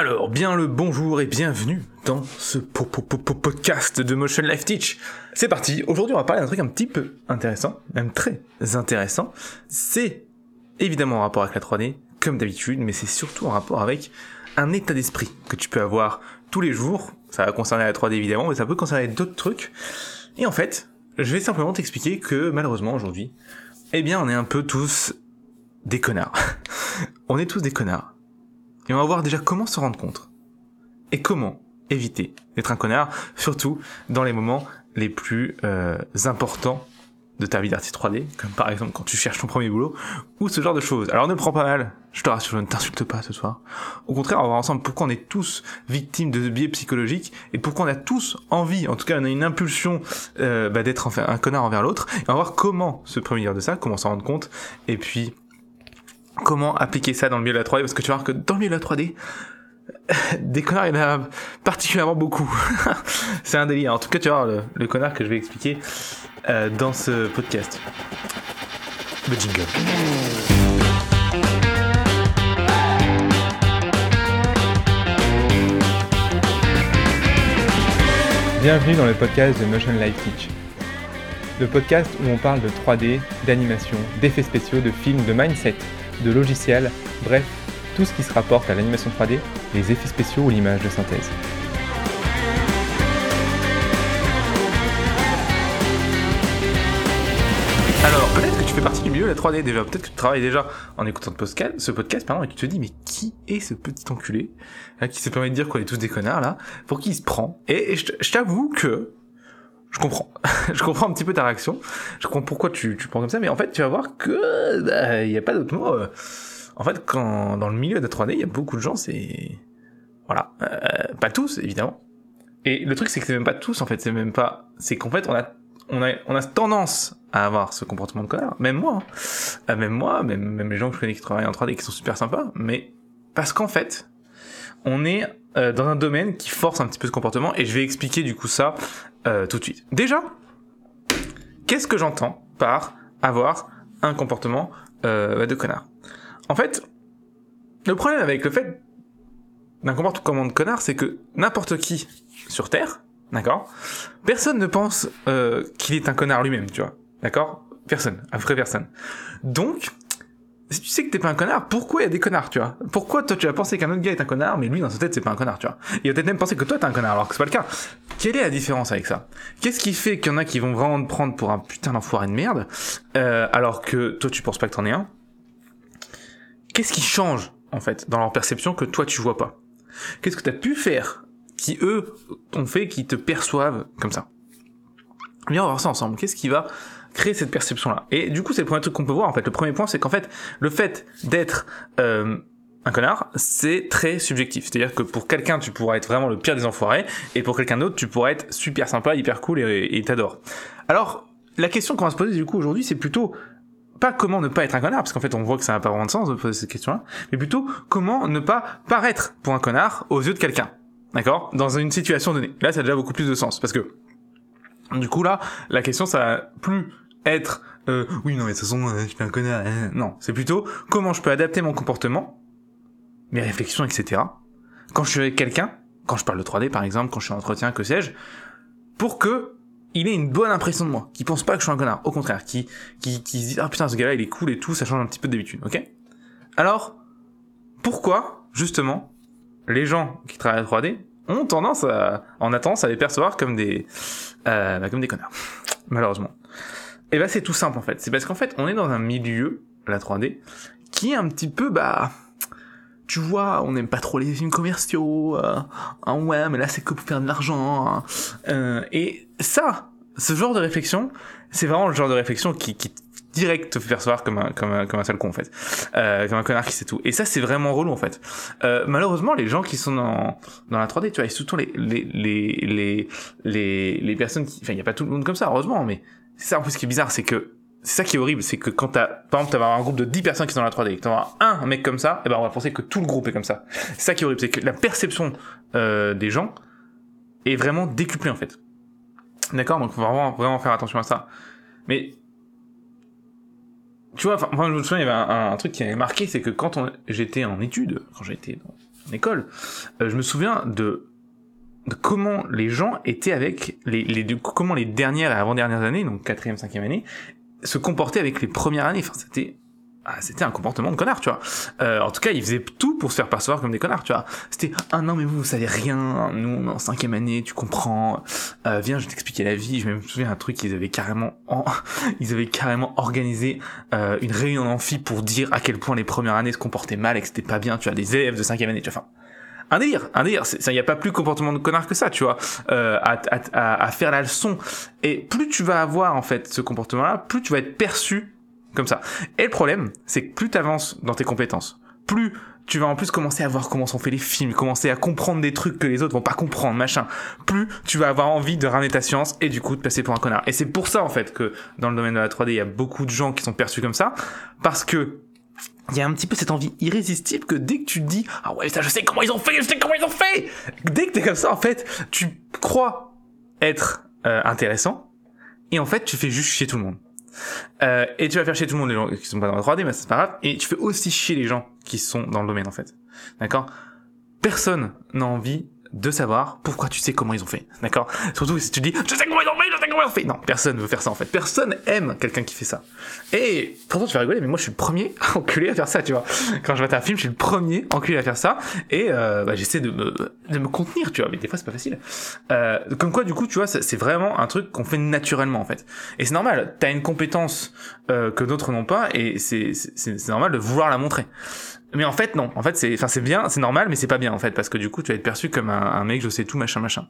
Alors, bien le bonjour et bienvenue dans ce podcast de Motion Life Teach. C'est parti, aujourd'hui on va parler d'un truc un petit peu intéressant, même très intéressant. C'est évidemment en rapport avec la 3D, comme d'habitude, mais c'est surtout en rapport avec un état d'esprit que tu peux avoir tous les jours. Ça va concerner la 3D évidemment, mais ça peut concerner d'autres trucs. Et en fait, je vais simplement t'expliquer que malheureusement aujourd'hui, eh bien on est un peu tous des connards. on est tous des connards. Et on va voir déjà comment se rendre compte. Et comment éviter d'être un connard, surtout dans les moments les plus euh, importants de ta vie d'artiste 3D, comme par exemple quand tu cherches ton premier boulot, ou ce genre de choses. Alors ne prends pas mal, je te rassure, je ne t'insulte pas ce soir. Au contraire, on va voir ensemble pourquoi on est tous victimes de biais psychologiques, et pourquoi on a tous envie, en tout cas on a une impulsion euh, bah, d'être un connard envers l'autre, et on va voir comment se prémunir de ça, comment s'en rendre compte, et puis comment appliquer ça dans le milieu de la 3D, parce que tu voir que dans le milieu de la 3D, des connards, il y en a particulièrement beaucoup. c'est un délire. En tout cas, tu vois, le, le connard que je vais expliquer euh, dans ce podcast. Le jingle. Bienvenue dans le podcast de Motion Life Teach. Le podcast où on parle de 3D, d'animation, d'effets spéciaux, de films, de mindset, de logiciels, bref, tout ce qui se rapporte à l'animation 3D, les effets spéciaux ou l'image de synthèse. Alors, peut-être que tu fais partie du milieu de la 3D déjà, peut-être que tu travailles déjà en écoutant ce podcast, pardon, et tu te dis, mais qui est ce petit enculé, là, qui se permet de dire qu'on est tous des connards, là, pour qui il se prend? Et, je t'avoue que je comprends. je comprends un petit peu ta réaction. Je comprends pourquoi tu, tu prends comme ça, mais en fait, tu vas voir que bah, il n'y a pas d'autre mot. Euh. En fait, quand dans le milieu de 3D, il y a beaucoup de gens, c'est voilà, euh, pas tous évidemment. Et le truc, c'est que c'est même pas tous en fait. C'est même pas. C'est qu'en fait, on a on a on a tendance à avoir ce comportement de connard. Même moi, hein. euh, même moi, même même les gens que je connais qui travaillent en 3D qui sont super sympas. Mais parce qu'en fait, on est euh, dans un domaine qui force un petit peu ce comportement et je vais expliquer du coup ça euh, tout de suite. Déjà, qu'est-ce que j'entends par avoir un comportement euh, de connard? En fait, le problème avec le fait d'un comportement de connard, c'est que n'importe qui sur Terre, d'accord, personne ne pense qu'il est un connard lui-même, tu vois, d'accord? Personne, à vrai personne. Donc, si tu sais que t'es pas un connard, pourquoi y a des connards, tu vois? Pourquoi toi tu vas penser qu'un autre gars est un connard, mais lui dans sa tête c'est pas un connard, tu vois? Il va peut-être même penser que toi t'es un connard, alors que c'est pas le cas. Quelle est la différence avec ça? Qu'est-ce qui fait qu'il y en a qui vont vraiment te prendre pour un putain d'enfoiré de merde, euh, alors que toi tu penses pas que t'en es un? Qu'est-ce qui change, en fait, dans leur perception que toi tu vois pas? Qu'est-ce que t'as pu faire qui eux ont fait qui te perçoivent comme ça? Viens on va voir ça ensemble. Qu'est-ce qui va créer cette perception-là. Et du coup, c'est le premier truc qu'on peut voir, en fait. Le premier point, c'est qu'en fait, le fait d'être euh, un connard, c'est très subjectif. C'est-à-dire que pour quelqu'un, tu pourras être vraiment le pire des enfoirés, et pour quelqu'un d'autre, tu pourras être super sympa, hyper cool, et, t'adore. Alors, la question qu'on va se poser, du coup, aujourd'hui, c'est plutôt pas comment ne pas être un connard, parce qu'en fait on voit que ça n'a pas vraiment de sens de poser cette question-là, mais plutôt comment ne pas paraître pour un connard aux yeux de quelqu'un. D'accord? Dans une situation donnée. Là, ça a déjà beaucoup plus de sens, parce que du coup là, la question ça va plus être euh, oui non mais de toute façon euh, je suis un connard. Hein. Non, c'est plutôt comment je peux adapter mon comportement, mes réflexions, etc. Quand je suis avec quelqu'un, quand je parle de 3D par exemple, quand je suis en entretien, que sais-je, pour que il ait une bonne impression de moi, qui pense pas que je suis un connard, au contraire, qui qui qui se dit ah putain ce gars-là il est cool et tout, ça change un petit peu d'habitude, ok? Alors pourquoi justement les gens qui travaillent à 3D ont tendance à, en a à les percevoir comme des, euh, bah, comme des connards, malheureusement. Et bah c'est tout simple en fait. C'est parce qu'en fait on est dans un milieu, la 3D, qui est un petit peu bah tu vois, on n'aime pas trop les films commerciaux, euh, hein, ouais, mais là c'est que pour faire de l'argent. Hein. Euh, et ça, ce genre de réflexion, c'est vraiment le genre de réflexion qui, qui direct te fait percevoir comme un, comme un, comme un sale con en fait, euh, comme un connard qui sait tout. Et ça c'est vraiment relou en fait. Euh, malheureusement, les gens qui sont dans, dans la 3D, tu vois, et surtout les, les, les, les, les, les personnes qui, enfin, il y a pas tout le monde comme ça, heureusement, mais c'est ça en plus ce qui est bizarre, c'est que c'est ça qui est horrible, c'est que quand t'as, par exemple, t'as un groupe de 10 personnes qui sont dans la 3D, t'as un mec comme ça, et eh ben on va penser que tout le groupe est comme ça. C'est ça qui est horrible, c'est que la perception euh, des gens est vraiment décuplée en fait. D'accord, donc faut vraiment vraiment faire attention à ça. Mais tu vois, enfin, je me souviens, il y avait un, truc qui avait marqué, c'est que quand j'étais en études, quand j'étais école, euh, je me souviens de, de comment les gens étaient avec les, les comment les dernières et avant-dernières années, donc quatrième, cinquième année, se comportaient avec les premières années. Enfin, c'était ah, c'était un comportement de connard, tu vois. Euh, en tout cas, ils faisaient tout pour se faire percevoir comme des connards, tu vois. C'était ah non mais vous vous savez rien, nous on est en cinquième année, tu comprends. Euh, viens, je vais t'expliquer la vie. Je me souviens un truc qu'ils avaient carrément, en- ils avaient carrément organisé euh, une réunion en amphi pour dire à quel point les premières années se comportaient mal et que c'était pas bien, tu vois, des élèves de cinquième année, tu vois. Enfin, un délire, un délire. Il n'y a pas plus comportement de connard que ça, tu vois, euh, à, à, à, à faire la leçon. Et plus tu vas avoir en fait ce comportement-là, plus tu vas être perçu comme ça. Et le problème, c'est que plus tu avances dans tes compétences, plus tu vas en plus commencer à voir comment sont faits les films, commencer à comprendre des trucs que les autres vont pas comprendre, machin. Plus tu vas avoir envie de ramener ta science et du coup de passer pour un connard. Et c'est pour ça en fait que dans le domaine de la 3D, il y a beaucoup de gens qui sont perçus comme ça, parce que il y a un petit peu cette envie irrésistible que dès que tu te dis ah ouais ça je sais comment ils ont fait, je sais comment ils ont fait. Dès que t'es comme ça en fait, tu crois être euh, intéressant et en fait tu fais juste chier tout le monde. Euh, et tu vas faire chier tout le monde les gens qui sont pas dans la 3D mais c'est pas grave et tu fais aussi chier les gens qui sont dans le domaine en fait. D'accord? Personne n'a envie de savoir pourquoi tu sais comment ils ont fait. D'accord? Surtout si tu dis je sais comment ils ont fait, je sais comment ils ont fait. Non, personne veut faire ça en fait. Personne aime quelqu'un qui fait ça. Et pourtant tu vas rigoler, mais moi je suis le premier enculé à faire ça, tu vois. Quand je vois un film, je suis le premier enculé à faire ça. Et euh, bah, j'essaie de me, de me contenir, tu vois. Mais des fois c'est pas facile. Euh, comme quoi du coup, tu vois, c'est vraiment un truc qu'on fait naturellement en fait. Et c'est normal. T'as une compétence euh, que d'autres n'ont pas, et c'est normal de vouloir la montrer. Mais en fait, non. En fait, c'est, enfin, c'est bien, c'est normal, mais c'est pas bien, en fait, parce que du coup, tu vas être perçu comme un, un mec, je sais tout, machin, machin.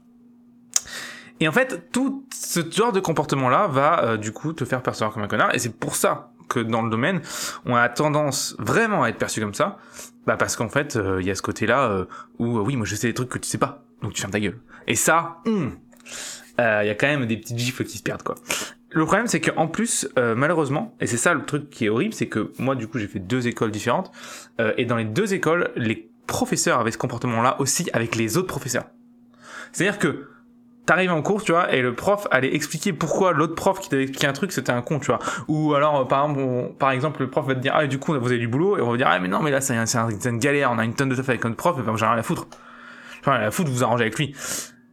Et en fait, tout ce genre de comportement-là va, euh, du coup, te faire percevoir comme un connard. Et c'est pour ça que dans le domaine, on a tendance vraiment à être perçu comme ça. Bah, parce qu'en fait, euh, il y a ce côté-là euh, où, euh, oui, moi, je sais des trucs que tu sais pas. Donc, tu fermes ta gueule. Et ça, hum, euh, il y a quand même des petites gifles qui se perdent, quoi. Le problème, c'est qu'en plus, euh, malheureusement, et c'est ça le truc qui est horrible, c'est que moi, du coup, j'ai fait deux écoles différentes, euh, et dans les deux écoles, les professeurs avaient ce comportement-là aussi avec les autres professeurs. C'est-à-dire que t'arrives en cours, tu vois, et le prof allait expliquer pourquoi l'autre prof qui t'avait expliqué un truc, c'était un con, tu vois. Ou alors, euh, par exemple, on- par exemple, le prof va te dire, ah, du coup, vous avez du boulot, et on va dire, ah, mais non, mais là, c'est un- une galère, on a une tonne de taf avec notre prof, et ben, j'ai rien à foutre. Rien à foutre, vous arrangez avec lui.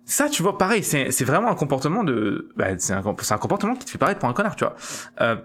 Ça, tu vois, pareil, c'est c'est vraiment un comportement de, bah, c'est un, c'est un comportement qui te fait paraître pour un connard, tu vois. Euh,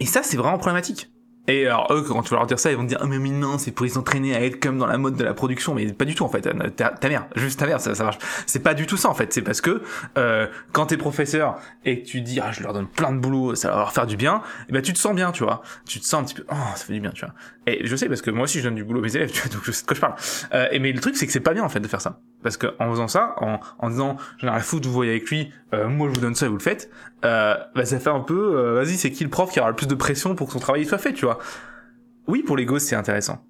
et ça, c'est vraiment problématique. Et alors eux, quand tu vas leur dire ça, ils vont te dire, ah mais, non, c'est pour les entraîner à être comme dans la mode de la production, mais pas du tout en fait. Ta, ta mère, juste ta mère, ça, ça marche. C'est pas du tout ça en fait. C'est parce que euh, quand t'es professeur et que tu dis, ah je leur donne plein de boulot, ça va leur faire du bien, et ben tu te sens bien, tu vois. Tu te sens un petit peu, oh ça fait du bien, tu vois. Et je sais parce que moi aussi je donne du boulot à mes élèves, tu vois, donc je sais de quoi je parle. Euh, et mais le truc c'est que c'est pas bien en fait de faire ça, parce que en faisant ça, en, en disant, j'en ai rien à foutre, vous voyez avec lui, euh, moi je vous donne ça et vous le faites, euh, bah ça fait un peu, euh, vas-y c'est qui le prof qui aura le plus de pression pour que son travail soit fait, tu vois. Oui, pour les gosses, c'est intéressant.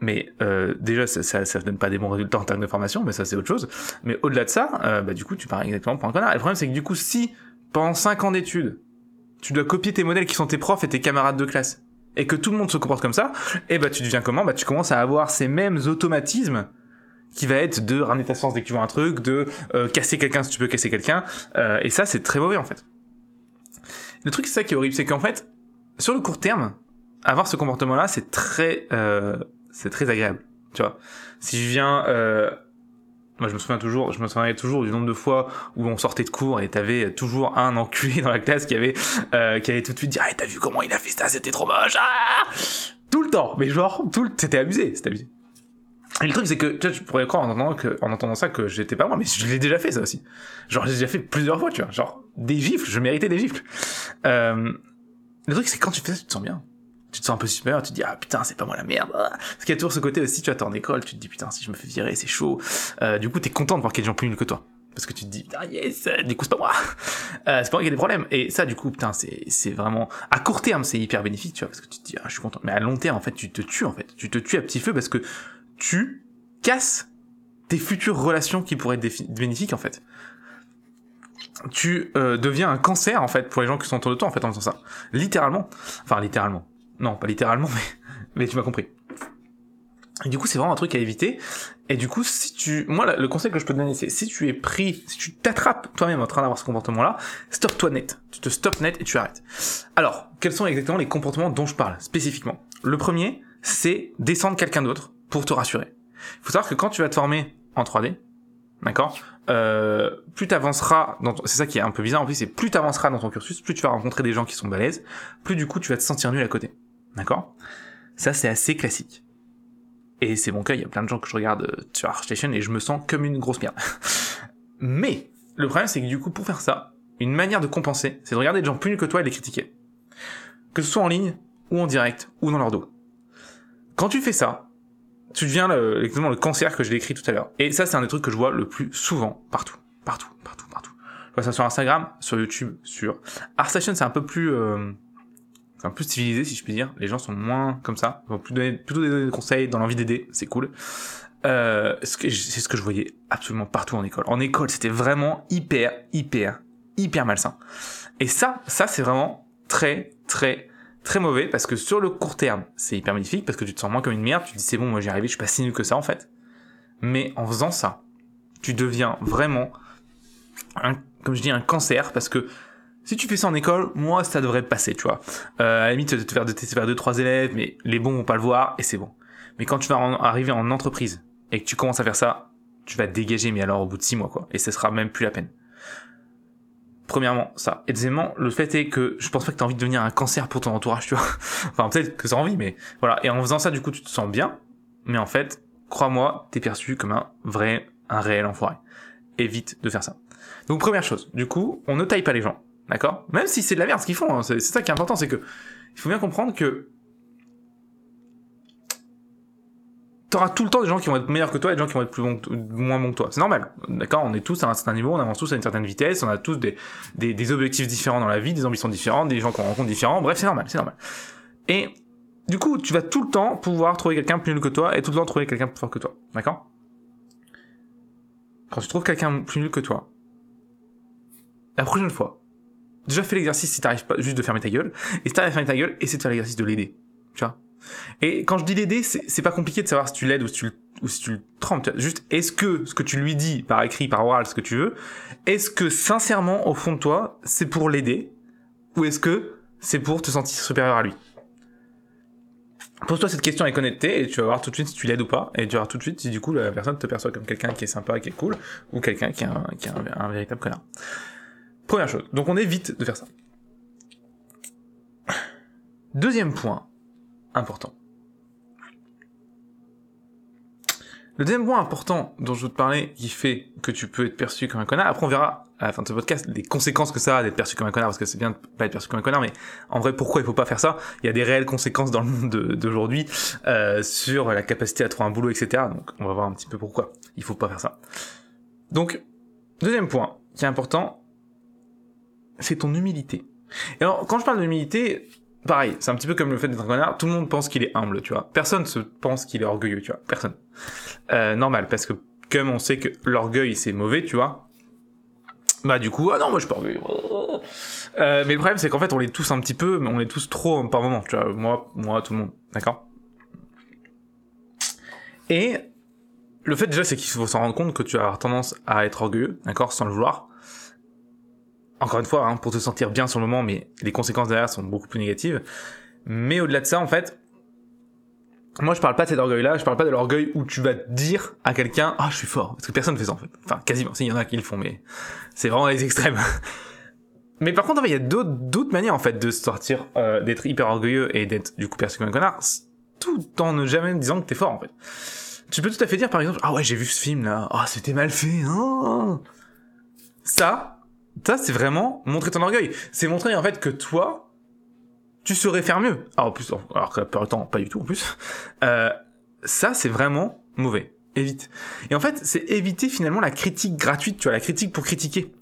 Mais euh, déjà, ça, ça, ça donne pas des bons résultats en termes de formation, mais ça c'est autre chose. Mais au-delà de ça, euh, bah, du coup, tu pars exactement pour un connard. Le problème, c'est que du coup, si pendant 5 ans d'études, tu dois copier tes modèles qui sont tes profs et tes camarades de classe, et que tout le monde se comporte comme ça, et bah tu deviens comment? Bah tu commences à avoir ces mêmes automatismes qui va être de ramener ta science dès que tu vois un truc, de euh, casser quelqu'un si tu peux casser quelqu'un, euh, et ça c'est très mauvais en fait. Le truc c'est ça qui est horrible, c'est qu'en fait, sur le court terme, avoir ce comportement-là, c'est très, euh, c'est très agréable. Tu vois, si je viens, euh, moi je me souviens toujours, je me souviens toujours du nombre de fois où on sortait de cours et t'avais toujours un enculé dans la classe qui avait, euh, qui avait tout de suite dit, ah t'as vu comment il a fait ça, c'était trop moche, ah tout le temps, mais genre tout, le... c'était abusé, c'était abusé. Et le truc c'est que tu, vois, tu pourrais croire en entendant, que, en entendant ça que j'étais pas moi, mais je l'ai déjà fait ça aussi. Genre j'ai déjà fait plusieurs fois, tu vois, genre des gifles, je méritais des gifles. Euh, le truc c'est quand tu fais ça, tu te sens bien tu te sens un peu supérieur, tu te dis ah putain c'est pas moi la merde. Parce qu'il y a toujours ce côté aussi, tu t'es en école, tu te dis putain si je me fais virer c'est chaud. Euh, du coup t'es content de voir qu'il y a des gens plus nuls que toi. Parce que tu te dis putain yes, du coup c'est pas moi. Euh, c'est pas moi qui a des problèmes. Et ça du coup putain c'est c'est vraiment à court terme c'est hyper bénéfique tu vois parce que tu te dis ah je suis content. Mais à long terme en fait tu te tues en fait, tu te tues à petit feu parce que tu casses tes futures relations qui pourraient être bénéfiques en fait tu euh, deviens un cancer en fait pour les gens qui sont autour de toi en fait en faisant ça littéralement enfin littéralement non, pas littéralement, mais, mais tu m'as compris. Du coup, c'est vraiment un truc à éviter. Et du coup, si tu, moi, le conseil que je peux te donner, c'est si tu es pris, si tu t'attrapes toi-même en train d'avoir ce comportement-là, stop-toi net. Tu te stops net et tu arrêtes. Alors, quels sont exactement les comportements dont je parle spécifiquement? Le premier, c'est descendre quelqu'un d'autre pour te rassurer. Il faut savoir que quand tu vas te former en 3D, d'accord, euh, plus t'avanceras dans ton... c'est ça qui est un peu bizarre en plus, c'est plus t'avanceras dans ton cursus, plus tu vas rencontrer des gens qui sont balèzes, plus du coup tu vas te sentir nul à côté, d'accord? Ça c'est assez classique. Et c'est mon cas, il y a plein de gens que je regarde euh, sur ArtStation et je me sens comme une grosse merde. Mais le problème c'est que du coup pour faire ça, une manière de compenser, c'est de regarder des gens plus nuls que toi et les critiquer. Que ce soit en ligne, ou en direct, ou dans leur dos. Quand tu fais ça, tu deviens le, exactement le cancer que je décrit tout à l'heure. Et ça, c'est un des trucs que je vois le plus souvent, partout, partout, partout, partout. Je vois ça sur Instagram, sur YouTube, sur ArtStation, c'est un peu plus, euh, plus civilisé, si je puis dire. Les gens sont moins comme ça, ils vont plus plutôt donner des conseils dans l'envie d'aider, c'est cool. Euh, c'est ce que je voyais absolument partout en école. En école, c'était vraiment hyper, hyper, hyper malsain. Et ça, ça c'est vraiment très, très, très mauvais parce que sur le court terme, c'est hyper magnifique parce que tu te sens moins comme une merde. Tu te dis c'est bon, moi j'y arrivé, je suis pas si nul que ça en fait. Mais en faisant ça, tu deviens vraiment, un, comme je dis, un cancer parce que si tu fais ça en école, moi ça devrait passer, tu vois. Euh, à la limite, te faire de faire deux trois élèves, mais les bons vont pas le voir et c'est bon. Mais quand tu vas arriver en entreprise et que tu commences à faire ça, tu vas te dégager, mais alors au bout de six mois quoi, et ce sera même plus la peine. Premièrement, ça. Et deuxièmement, le fait est que je pense pas que t'as envie de devenir un cancer pour ton entourage, tu vois. enfin, peut-être que t'as envie, mais voilà. Et en faisant ça, du coup, tu te sens bien. Mais en fait, crois-moi, t'es perçu comme un vrai, un réel enfoiré. Évite de faire ça. Donc, première chose. Du coup, on ne taille pas les gens. D'accord? Même si c'est de la merde ce qu'ils font. Hein, c'est ça qui est important, c'est que, il faut bien comprendre que t'auras tout le temps des gens qui vont être meilleurs que toi et des gens qui vont être plus bons, moins bons que toi. C'est normal. D'accord? On est tous à un certain niveau, on avance tous à une certaine vitesse, on a tous des, des, des objectifs différents dans la vie, des ambitions différentes, des gens qu'on rencontre différents. Bref, c'est normal, c'est normal. Et du coup, tu vas tout le temps pouvoir trouver quelqu'un plus nul que toi et tout le temps trouver quelqu'un plus fort que toi. D'accord? Quand tu trouves quelqu'un plus nul que toi, la prochaine fois, déjà fais l'exercice si t'arrives pas juste de fermer ta gueule, et si t'arrives à fermer ta gueule, essaie de faire l'exercice de l'aider. Tu vois et quand je dis l'aider, c'est pas compliqué de savoir si tu l'aides ou si tu, ou le trompes. Juste, est-ce que ce que tu lui dis par écrit, par oral, ce que tu veux, est-ce que sincèrement, au fond de toi, c'est pour l'aider Ou est-ce que c'est pour te sentir supérieur à lui? Pose-toi cette question avec honnêteté et tu vas voir tout de suite si tu l'aides ou pas. Et tu vas voir tout de suite si du coup la personne te perçoit comme quelqu'un qui est sympa, qui est cool, ou quelqu'un qui est un véritable connard. Première chose. Donc on évite de faire ça. Deuxième point, important. Le deuxième point important dont je veux te parler, qui fait que tu peux être perçu comme un connard, après on verra à la fin de ce podcast les conséquences que ça a d'être perçu comme un connard, parce que c'est bien de pas être perçu comme un connard, mais en vrai pourquoi il faut pas faire ça? Il y a des réelles conséquences dans le monde d'aujourd'hui euh, sur la capacité à trouver un boulot, etc. Donc on va voir un petit peu pourquoi il faut pas faire ça. Donc, deuxième point qui est important, c'est ton humilité. Et alors quand je parle d'humilité, pareil, c'est un petit peu comme le fait d'être connard, tout le monde pense qu'il est humble, tu vois. Personne se pense qu'il est orgueilleux, tu vois. Personne. Euh, normal, parce que comme on sait que l'orgueil c'est mauvais, tu vois. Bah du coup, ah non, moi je suis pas orgueilleux. Euh, mais le problème c'est qu'en fait on est tous un petit peu, mais on est tous trop par moment, tu vois. Moi, moi, tout le monde, d'accord? Et le fait déjà c'est qu'il faut s'en rendre compte que tu as tendance à être orgueilleux, d'accord, sans le vouloir encore une fois, hein, pour te sentir bien sur le moment, mais les conséquences derrière sont beaucoup plus négatives. Mais au-delà de ça, en fait, moi je parle pas de cet orgueil-là, je parle pas de l'orgueil où tu vas dire à quelqu'un ah je suis fort, parce que personne ne fait ça en fait. Enfin quasiment, s'il y en a qui le font, mais c'est vraiment les extrêmes. mais par contre, il y a d'autres d'autres manières en fait de sortir, euh, d'être hyper orgueilleux et d'être du coup perçu comme un connard, tout en ne jamais disant que t'es fort en fait. Tu peux tout à fait dire par exemple ah ouais j'ai vu ce film là, ah c'était mal fait, hein. Ça, ça, c'est vraiment montrer ton orgueil. C'est montrer en fait que toi, tu saurais faire mieux. Alors, en plus, alors que pas du tout en plus. Euh, ça, c'est vraiment mauvais. Évite. Et en fait, c'est éviter finalement la critique gratuite, tu vois, la critique pour critiquer.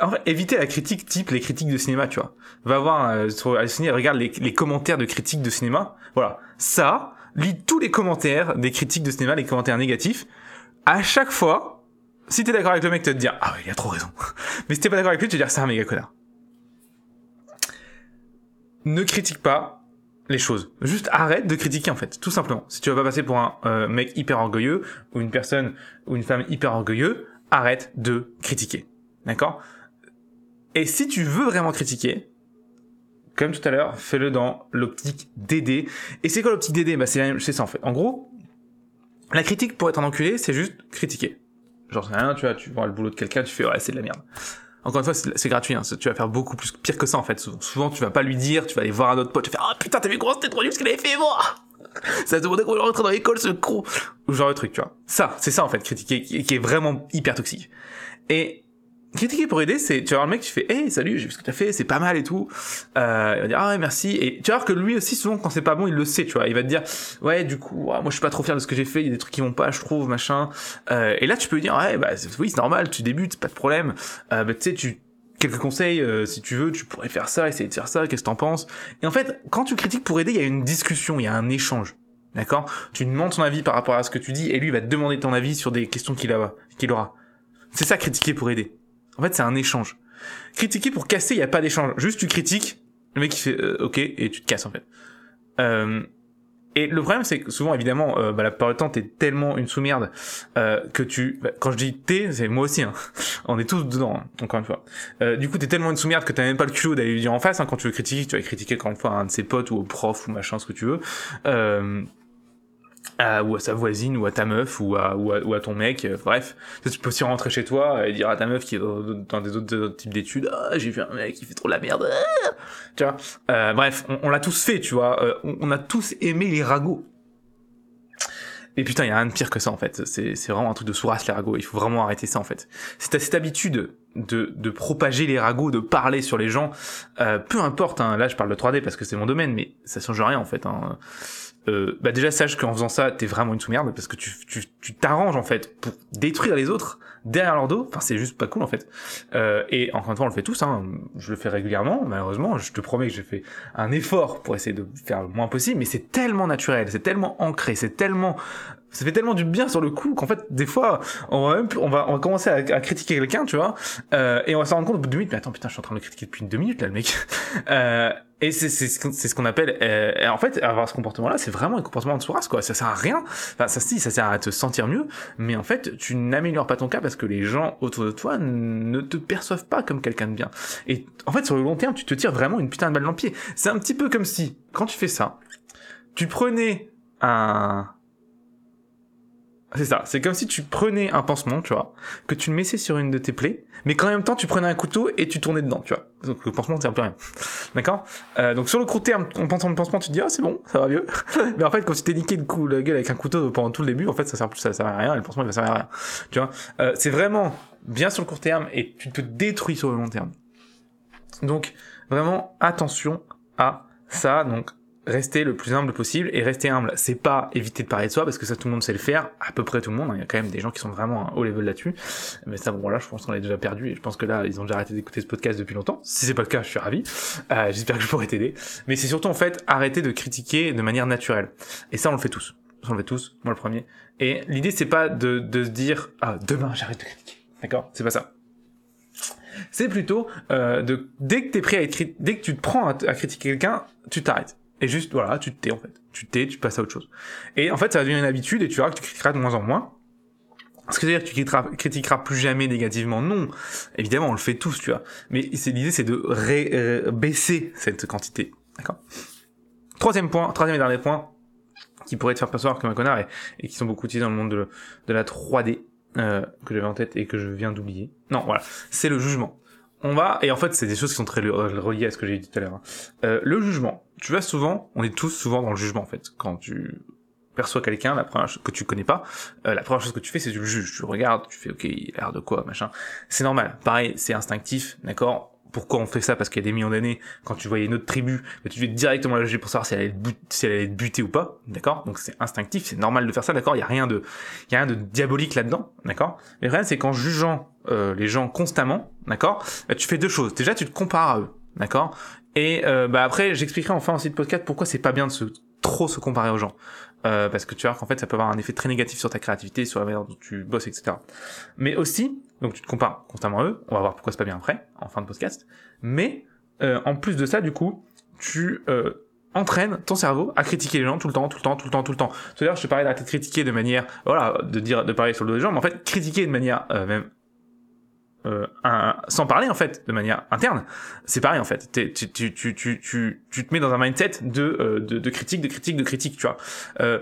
En fait, éviter la critique type les critiques de cinéma, tu vois. Va voir euh, regarde les, les commentaires de critiques de cinéma. Voilà. Ça, lis tous les commentaires des critiques de cinéma, les commentaires négatifs. À chaque fois, si t'es d'accord avec le mec, tu te dire, ah ouais, il a trop raison. Mais si t'es pas d'accord avec lui, tu vas te dire, c'est un méga connard. Ne critique pas les choses. Juste arrête de critiquer en fait, tout simplement. Si tu vas pas passer pour un euh, mec hyper orgueilleux ou une personne ou une femme hyper orgueilleuse, arrête de critiquer. D'accord? Et si tu veux vraiment critiquer, comme tout à l'heure, fais-le dans l'optique d'aider. Et c'est quoi l'optique d'aider Bah c'est ça en fait. En gros, La critique pour être un enculé, c'est juste critiquer. Genre, rien, tu vois, tu vois le boulot de quelqu'un, tu fais, ouais, c'est de la merde. Encore une fois, c'est gratuit, hein, tu vas faire beaucoup plus pire que ça, en fait. Souvent, tu vas pas lui dire, tu vas aller voir un autre pote, tu vas faire, ah putain, t'as vu gros, c'était trop nul ce qu'il avait fait, moi! Ça se demandait qu'on rentrer dans l'école, ce con! Ou genre de truc, tu vois. Ça, c'est ça, en fait, critiquer, qui est vraiment hyper toxique. Et, critiquer pour aider, c'est tu vas voir le mec, tu fais hey salut, j'ai vu ce que t'as fait, c'est pas mal et tout. Euh, il va dire ah ouais merci. Et tu vas voir que lui aussi souvent quand c'est pas bon, il le sait, tu vois. Il va te dire ouais du coup moi je suis pas trop fier de ce que j'ai fait, il y a des trucs qui vont pas, je trouve machin. Euh, et là tu peux lui dire ouais bah oui c'est normal, tu débutes, pas de problème. Euh, bah tu sais tu quelques conseils euh, si tu veux, tu pourrais faire ça, essayer de faire ça, qu'est-ce que t'en penses? Et en fait quand tu critiques pour aider, il y a une discussion, il y a un échange. D'accord? Tu demandes ton avis par rapport à ce que tu dis et lui il va te demander ton avis sur des questions qu'il qu'il aura. C'est ça critiquer pour aider. En fait, c'est un échange. Critiquer pour casser, il n'y a pas d'échange. Juste tu critiques, le mec il fait euh, ok et tu te casses en fait. Euh, et le problème c'est que souvent évidemment, euh, bah, la plupart du temps t'es tellement une sous-merde euh, que tu, bah, quand je dis t'es, c'est moi aussi, hein. on est tous dedans, hein, encore une fois. Euh, du coup t'es tellement une sous-merde que t'as même pas le culot d'aller lui dire en face hein, quand tu veux critiquer, tu vas critiquer encore une fois un de ses potes ou au prof ou machin ce que tu veux. Euh, ou à sa voisine, ou à ta meuf, ou à, ou à, ton mec, euh, bref. Tu peux aussi rentrer chez toi et dire à ta meuf qui est dans, des autres, types d'études, ah, j'ai vu un mec qui fait trop la merde, ah. tu vois? Euh, bref, on, l'a tous fait, tu vois. Euh, on, a tous aimé les ragots. Et putain, il y a rien de pire que ça en fait. C'est, c'est vraiment un truc de sourasse les ragots. Il faut vraiment arrêter ça en fait. C'est cette habitude de, de propager les ragots, de parler sur les gens. peu importe. Hein, là, je parle de 3D parce que c'est mon domaine, mais ça change rien en fait. Hein euh, bah déjà sache qu'en faisant ça, t'es vraiment une sous-merde parce que tu tu tu t'arranges en fait pour détruire les autres derrière leur dos. Enfin, c'est juste pas cool en fait. Euh, et encore une fois, on le fait tous. Hein. Je le fais régulièrement. Malheureusement, je te promets que j'ai fait un effort pour essayer de faire le moins possible, mais c'est tellement naturel, c'est tellement ancré, c'est tellement ça fait tellement du bien sur le coup qu'en fait des fois on va même on va on va commencer à, critiquer quelqu'un tu vois euh, et on va s'en rendre compte au bout de deux minutes. Mais attends putain je suis en train de le critiquer depuis deux minutes là le mec. Euh, et c'est c'est c'est ce qu'on appelle euh, en fait avoir ce comportement là c'est vraiment un comportement de sourasse quoi. Ça sert à rien. Enfin ça si ça sert à te sentir mieux. Mais en fait tu n'améliores pas ton cas parce que les gens autour de toi ne te perçoivent pas comme quelqu'un de bien. Et en fait sur le long terme tu te tires vraiment une putain de balle dans le pied. C'est un petit peu comme si quand tu fais ça tu prenais un c'est ça. C'est comme si tu prenais un pansement, tu vois, que tu le mettais sur une de tes plaies, mais qu'en même temps tu prenais un couteau et tu tournais dedans, tu vois. Donc le pansement sert plus à rien. D'accord euh, Donc sur le court terme, en pensant le pansement, tu te dis ah c'est bon, ça va mieux. mais en fait, quand tu t'es niqué le coup la gueule avec un couteau pendant tout le début, en fait ça sert plus, ça sert à rien. Et le pansement il va servir à rien. Tu vois euh, C'est vraiment bien sur le court terme et tu te détruis sur le long terme. Donc vraiment attention à ça. Donc rester le plus humble possible et rester humble. C'est pas éviter de parler de soi parce que ça tout le monde sait le faire. À peu près tout le monde hein. il y a quand même des gens qui sont vraiment haut level là-dessus. Mais ça bon là je pense qu'on l'a déjà perdu et je pense que là ils ont déjà arrêté d'écouter ce podcast depuis longtemps. Si c'est pas le cas je suis ravi. Euh, j'espère que je pourrai t'aider. Mais c'est surtout en fait arrêter de critiquer de manière naturelle. Et ça on le fait tous. On le fait tous. Moi le premier. Et l'idée c'est pas de, de se dire ah demain j'arrête de critiquer d'accord? C'est pas ça. C'est plutôt euh, de dès que t'es prêt à être dès que tu te prends à, à critiquer quelqu'un tu t'arrêtes et juste, voilà, tu te tais en fait. Tu te tais, tu passes à autre chose. Et en fait, ça va devenir une habitude et tu verras que tu critiqueras de moins en moins. Ce que c'est-à-dire que tu critiqueras, plus jamais négativement Non. Évidemment, on le fait tous, tu vois. Mais l'idée, c'est de baisser cette quantité. D'accord? Troisième point, troisième et dernier point, qui pourrait te faire percevoir comme un connard et, qui sont beaucoup utilisés dans le monde de, de la 3D, euh, que j'avais en tête et que je viens d'oublier. Non, voilà. C'est le jugement on va, et en fait c'est des choses qui sont très reliées à ce que j'ai dit tout à l'heure. Hein. Euh, le jugement, tu vas souvent, on est tous souvent dans le jugement en fait. Quand tu perçois quelqu'un, la première chose que tu connais pas, euh, la première chose que tu fais c'est tu le juges, tu regardes, tu fais ok, il a l'air de quoi, machin. C'est normal, pareil, c'est instinctif, d'accord? Pourquoi on fait ça? Parce qu'il y a des millions d'années, quand tu voyais une autre tribu, bah, tu devais directement la juger pour savoir si elle allait être, butée ou pas, d'accord? Donc c'est instinctif, c'est normal de faire ça, d'accord? Il y a rien de, il a rien de diabolique là-dedans, d'accord? Mais le c'est qu'en jugeant euh, les gens constamment, d'accord? Bah, Tu fais deux choses. Déjà, tu te compares à eux, d'accord? Et euh, bah après, j'expliquerai enfin aussi de podcast pourquoi c'est pas bien de se trop se comparer aux gens. Euh, parce que tu vois qu'en fait ça peut avoir un effet très négatif sur ta créativité, sur la manière dont tu bosses, etc. Mais aussi, donc tu te compares constamment à eux, on va voir pourquoi c'est pas bien après, en fin de podcast, mais euh, en plus de ça, du coup, tu euh, entraînes ton cerveau à critiquer les gens tout le temps, tout le temps, tout le temps, tout le temps. C'est-à-dire, je te parlais d'arrêter de critiquer de manière, voilà, de dire, de parler sur le dos des gens, mais en fait, critiquer de manière euh, même euh, un, sans parler en fait de manière interne c'est pareil en fait tu, tu, tu, tu, tu, tu te mets dans un mindset de, euh, de, de critique de critique de critique tu vois euh,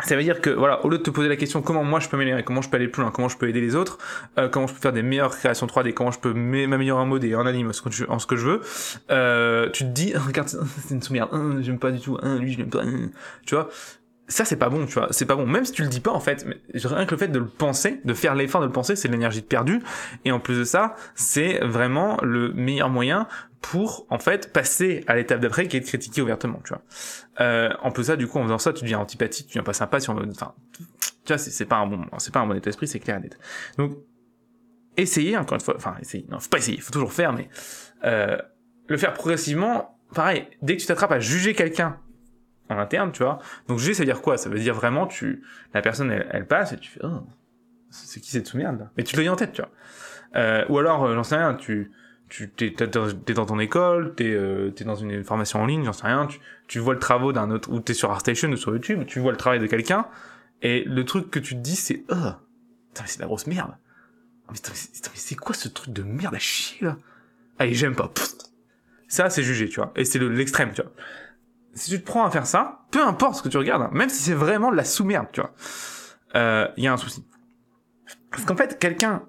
ça veut dire que voilà, au lieu de te poser la question comment moi je peux m'améliorer, comment je peux aller plus loin, comment je peux aider les autres, euh, comment je peux faire des meilleures créations 3D, comment je peux m'améliorer en mode et en anime ce que je, en ce que je veux, euh, tu te dis regarde c'est une sous-merde, hein, j'aime pas du tout, hein, lui je l'aime pas, hein. tu vois. Ça c'est pas bon, tu vois, c'est pas bon. Même si tu le dis pas en fait, mais rien que le fait de le penser, de faire l'effort de le penser, c'est de l'énergie perdue. Et en plus de ça, c'est vraiment le meilleur moyen pour en fait passer à l'étape d'après qui est de critiquer ouvertement tu vois euh, en plus ça du coup en faisant ça tu deviens antipathique tu deviens pas sympa sur enfin tu vois c'est pas un bon c'est pas un bon état d'esprit c'est clair et net donc essayez encore une fois enfin essayez non faut pas essayer faut toujours faire mais euh, le faire progressivement pareil dès que tu t'attrapes à juger quelqu'un en interne tu vois donc juger ça veut dire quoi? Ça veut dire vraiment tu la personne elle, passe et tu fais oh, c'est qui cette sous-merde mais tu dis en tête tu vois euh, ou alors euh, j'en sais rien tu tu t'es, t'es dans ton école, t'es euh, es dans une formation en ligne, j'en sais rien, tu, tu vois le travail d'un autre, ou t'es sur ArtStation ou sur YouTube, tu vois le travail de quelqu'un, et le truc que tu te dis c'est, oh, c'est de la grosse merde. Mais, c'est quoi ce truc de merde à chier là? Allez, j'aime pas. Ça, c'est jugé, tu vois. Et c'est l'extrême, tu vois. Si tu te prends à faire ça, peu importe ce que tu regardes, hein, même si c'est vraiment de la sous-merde, tu vois, il euh, y a un souci. Parce qu'en fait, quelqu'un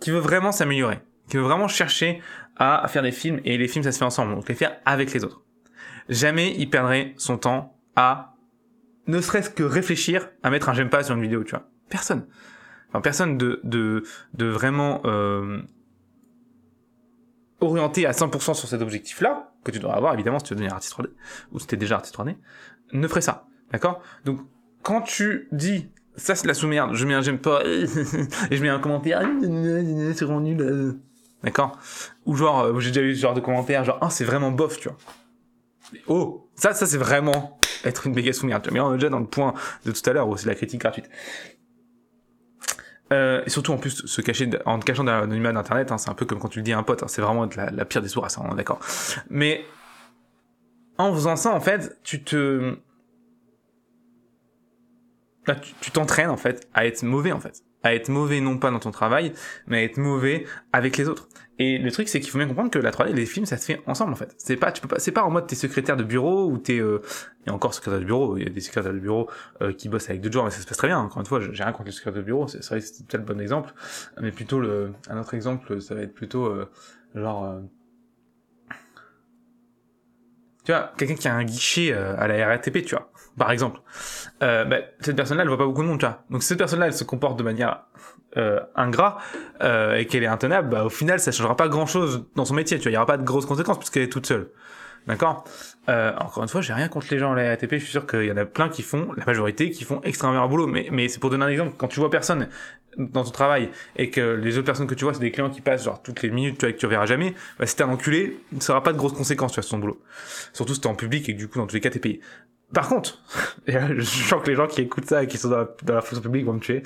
qui veut vraiment s'améliorer, qui veut vraiment chercher à faire des films, et les films, ça se fait ensemble, donc les faire avec les autres. Jamais il perdrait son temps à ne serait-ce que réfléchir à mettre un j'aime pas sur une vidéo, tu vois. Personne. Enfin, personne de, de, de vraiment euh, orienté à 100% sur cet objectif-là, que tu dois avoir évidemment si tu veux devenir artiste 3D, ou si t'es déjà artiste 3D, ne ferait ça. D'accord? Donc, quand tu dis ça c'est la sous-merde, je mets un j'aime pas, et je mets un commentaire, c'est vraiment nul, euh. D'accord? Ou genre, euh, j'ai déjà eu ce genre de commentaires, genre, ah, c'est vraiment bof, tu vois. Oh, ça, ça c'est vraiment être une méga tu vois. Mais on est déjà dans le point de tout à l'heure où c'est la critique gratuite. Euh, et surtout en plus se cacher en te cachant derrière l'anonymat d'internet, hein, c'est un peu comme quand tu le dis à un pote, hein, c'est vraiment la, la, pire des sources, hein, d'accord. Mais en faisant ça, en fait, tu te, Là, tu t'entraînes en fait à être mauvais en fait à être mauvais non pas dans ton travail, mais à être mauvais avec les autres. Et le truc c'est qu'il faut bien comprendre que la 3D, les films, ça se fait ensemble en fait. C'est pas, tu peux pas, c'est pas en mode t'es secrétaire de bureau ou t'es, euh, et encore secrétaire de bureau, il y a des secrétaires de bureau euh, qui bossent avec d'autres gens, mais ça se passe très bien. Encore une fois, j'ai rien contre les secrétaires de bureau, c'est vrai, c'est peut-être le bon exemple, mais plutôt le, un autre exemple, ça va être plutôt euh, genre euh, tu vois, quelqu'un qui a un guichet euh, à la RATP, tu vois, par exemple, euh, bah, cette personne-là, elle voit pas beaucoup de monde, tu vois. Donc si cette personne-là, elle se comporte de manière euh, ingrat euh, et qu'elle est intenable, bah, au final, ça changera pas grand-chose dans son métier, tu vois. Il y aura pas de grosses conséquences puisqu'elle est toute seule. D'accord? Euh, Encore une fois, j'ai rien contre les gens à la je suis sûr qu'il y en a plein qui font, la majorité, qui font extrêmement boulot, mais, mais c'est pour donner un exemple, quand tu vois personne dans ton travail et que les autres personnes que tu vois c'est des clients qui passent genre toutes les minutes tu vois que tu reverras jamais bah si t'es un enculé ça aura pas de grosses conséquences tu vois sur ton boulot. Surtout si t'es en public et que du coup dans tous les cas t'es payé par contre je sens que les gens qui écoutent ça et qui sont dans la, fonction publique vont me tuer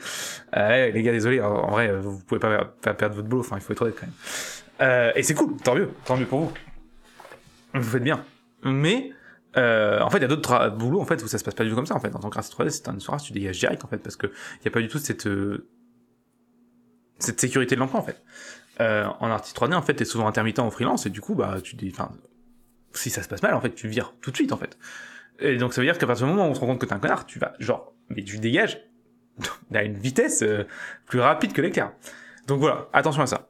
euh, les gars désolé en, vrai vous pouvez pas, pas, perdre votre boulot enfin il faut être honnête quand même euh, et c'est cool tant mieux tant mieux pour vous vous faites bien mais euh, en fait, il y a d'autres boulots en fait où ça se passe pas du tout comme ça. En fait, en tant qu'artiste 3D, c'est un soir tu dégages direct en fait parce que il y a pas du tout cette euh, cette sécurité de l'emploi en fait. Euh, en artiste 3D en fait t'es souvent intermittent en freelance et du coup bah tu dis enfin si ça se passe mal en fait tu vires tout de suite en fait. Et donc ça veut dire qu'à partir du moment où on se rend compte que t'es un connard, tu vas genre mais tu dégages à une vitesse euh, plus rapide que l'éclair. Donc voilà, attention à ça.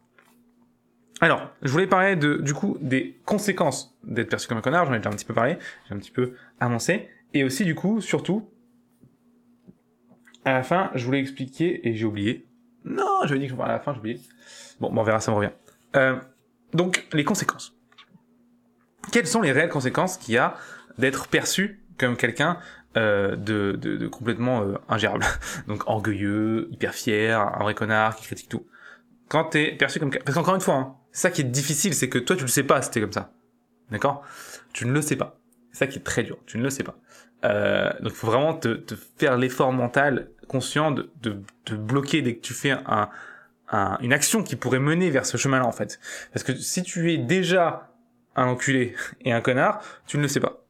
Alors, je voulais parler de, du coup, des conséquences d'être perçu comme un connard, j'en ai déjà un petit peu parlé, j'ai un petit peu avancé, et aussi, du coup, surtout, à la fin, je voulais expliquer, et j'ai oublié, non, je vais dire que à la fin, j'ai oublié. Bon, on verra, ça me revient. Euh, donc, les conséquences. Quelles sont les réelles conséquences qu'il y a d'être perçu comme quelqu'un euh, de, de, de, complètement euh, ingérable Donc, orgueilleux, hyper fier, un vrai connard qui critique tout. Quand t'es perçu comme... Parce qu'encore une fois, hein, ça qui est difficile, c'est que toi, tu le sais pas si t'es comme ça. D'accord? Tu ne le sais pas. C'est ça qui est très dur. Tu ne le sais pas. Euh, donc, il faut vraiment te, te faire l'effort mental conscient de, de, de, bloquer dès que tu fais un, un, une action qui pourrait mener vers ce chemin-là, en fait. Parce que si tu es déjà un enculé et un connard, tu ne le sais pas.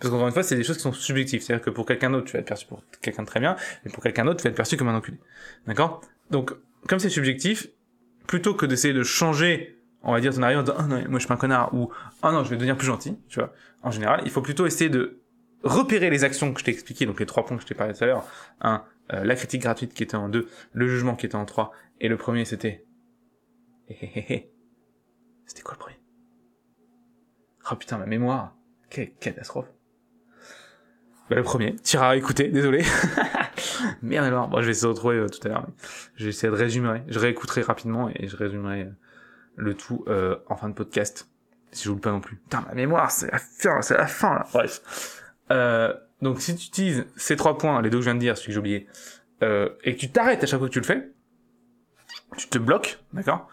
Parce qu'encore une fois, c'est des choses qui sont subjectives. C'est-à-dire que pour quelqu'un d'autre, tu vas être perçu pour quelqu'un de très bien, et pour quelqu'un d'autre, tu vas être perçu comme un enculé. D'accord? Donc, comme c'est subjectif, plutôt que d'essayer de changer, on va dire, ton arrière en disant, oh non, moi je suis pas un connard, ou, oh non, je vais devenir plus gentil, tu vois, en général, il faut plutôt essayer de repérer les actions que je t'ai expliquées, donc les trois points que je t'ai parlé tout à l'heure. Un, euh, la critique gratuite qui était en deux, le jugement qui était en trois, et le premier c'était... C'était quoi le premier? Oh putain, ma mémoire Quelle catastrophe bah, le premier, tira à écouter, désolé. Merde alors, bon, je vais essayer de retrouver euh, tout à l'heure. Je vais essayer de résumer, je réécouterai rapidement et je résumerai euh, le tout euh, en fin de podcast. Si je vous le pas non plus. Putain, ma mémoire, c'est la fin, c'est la fin là. Bref. Euh, donc si tu utilises ces trois points, les deux que je viens de dire, celui que j'ai oublié, euh, et que tu t'arrêtes à chaque fois que tu le fais, tu te bloques, d'accord?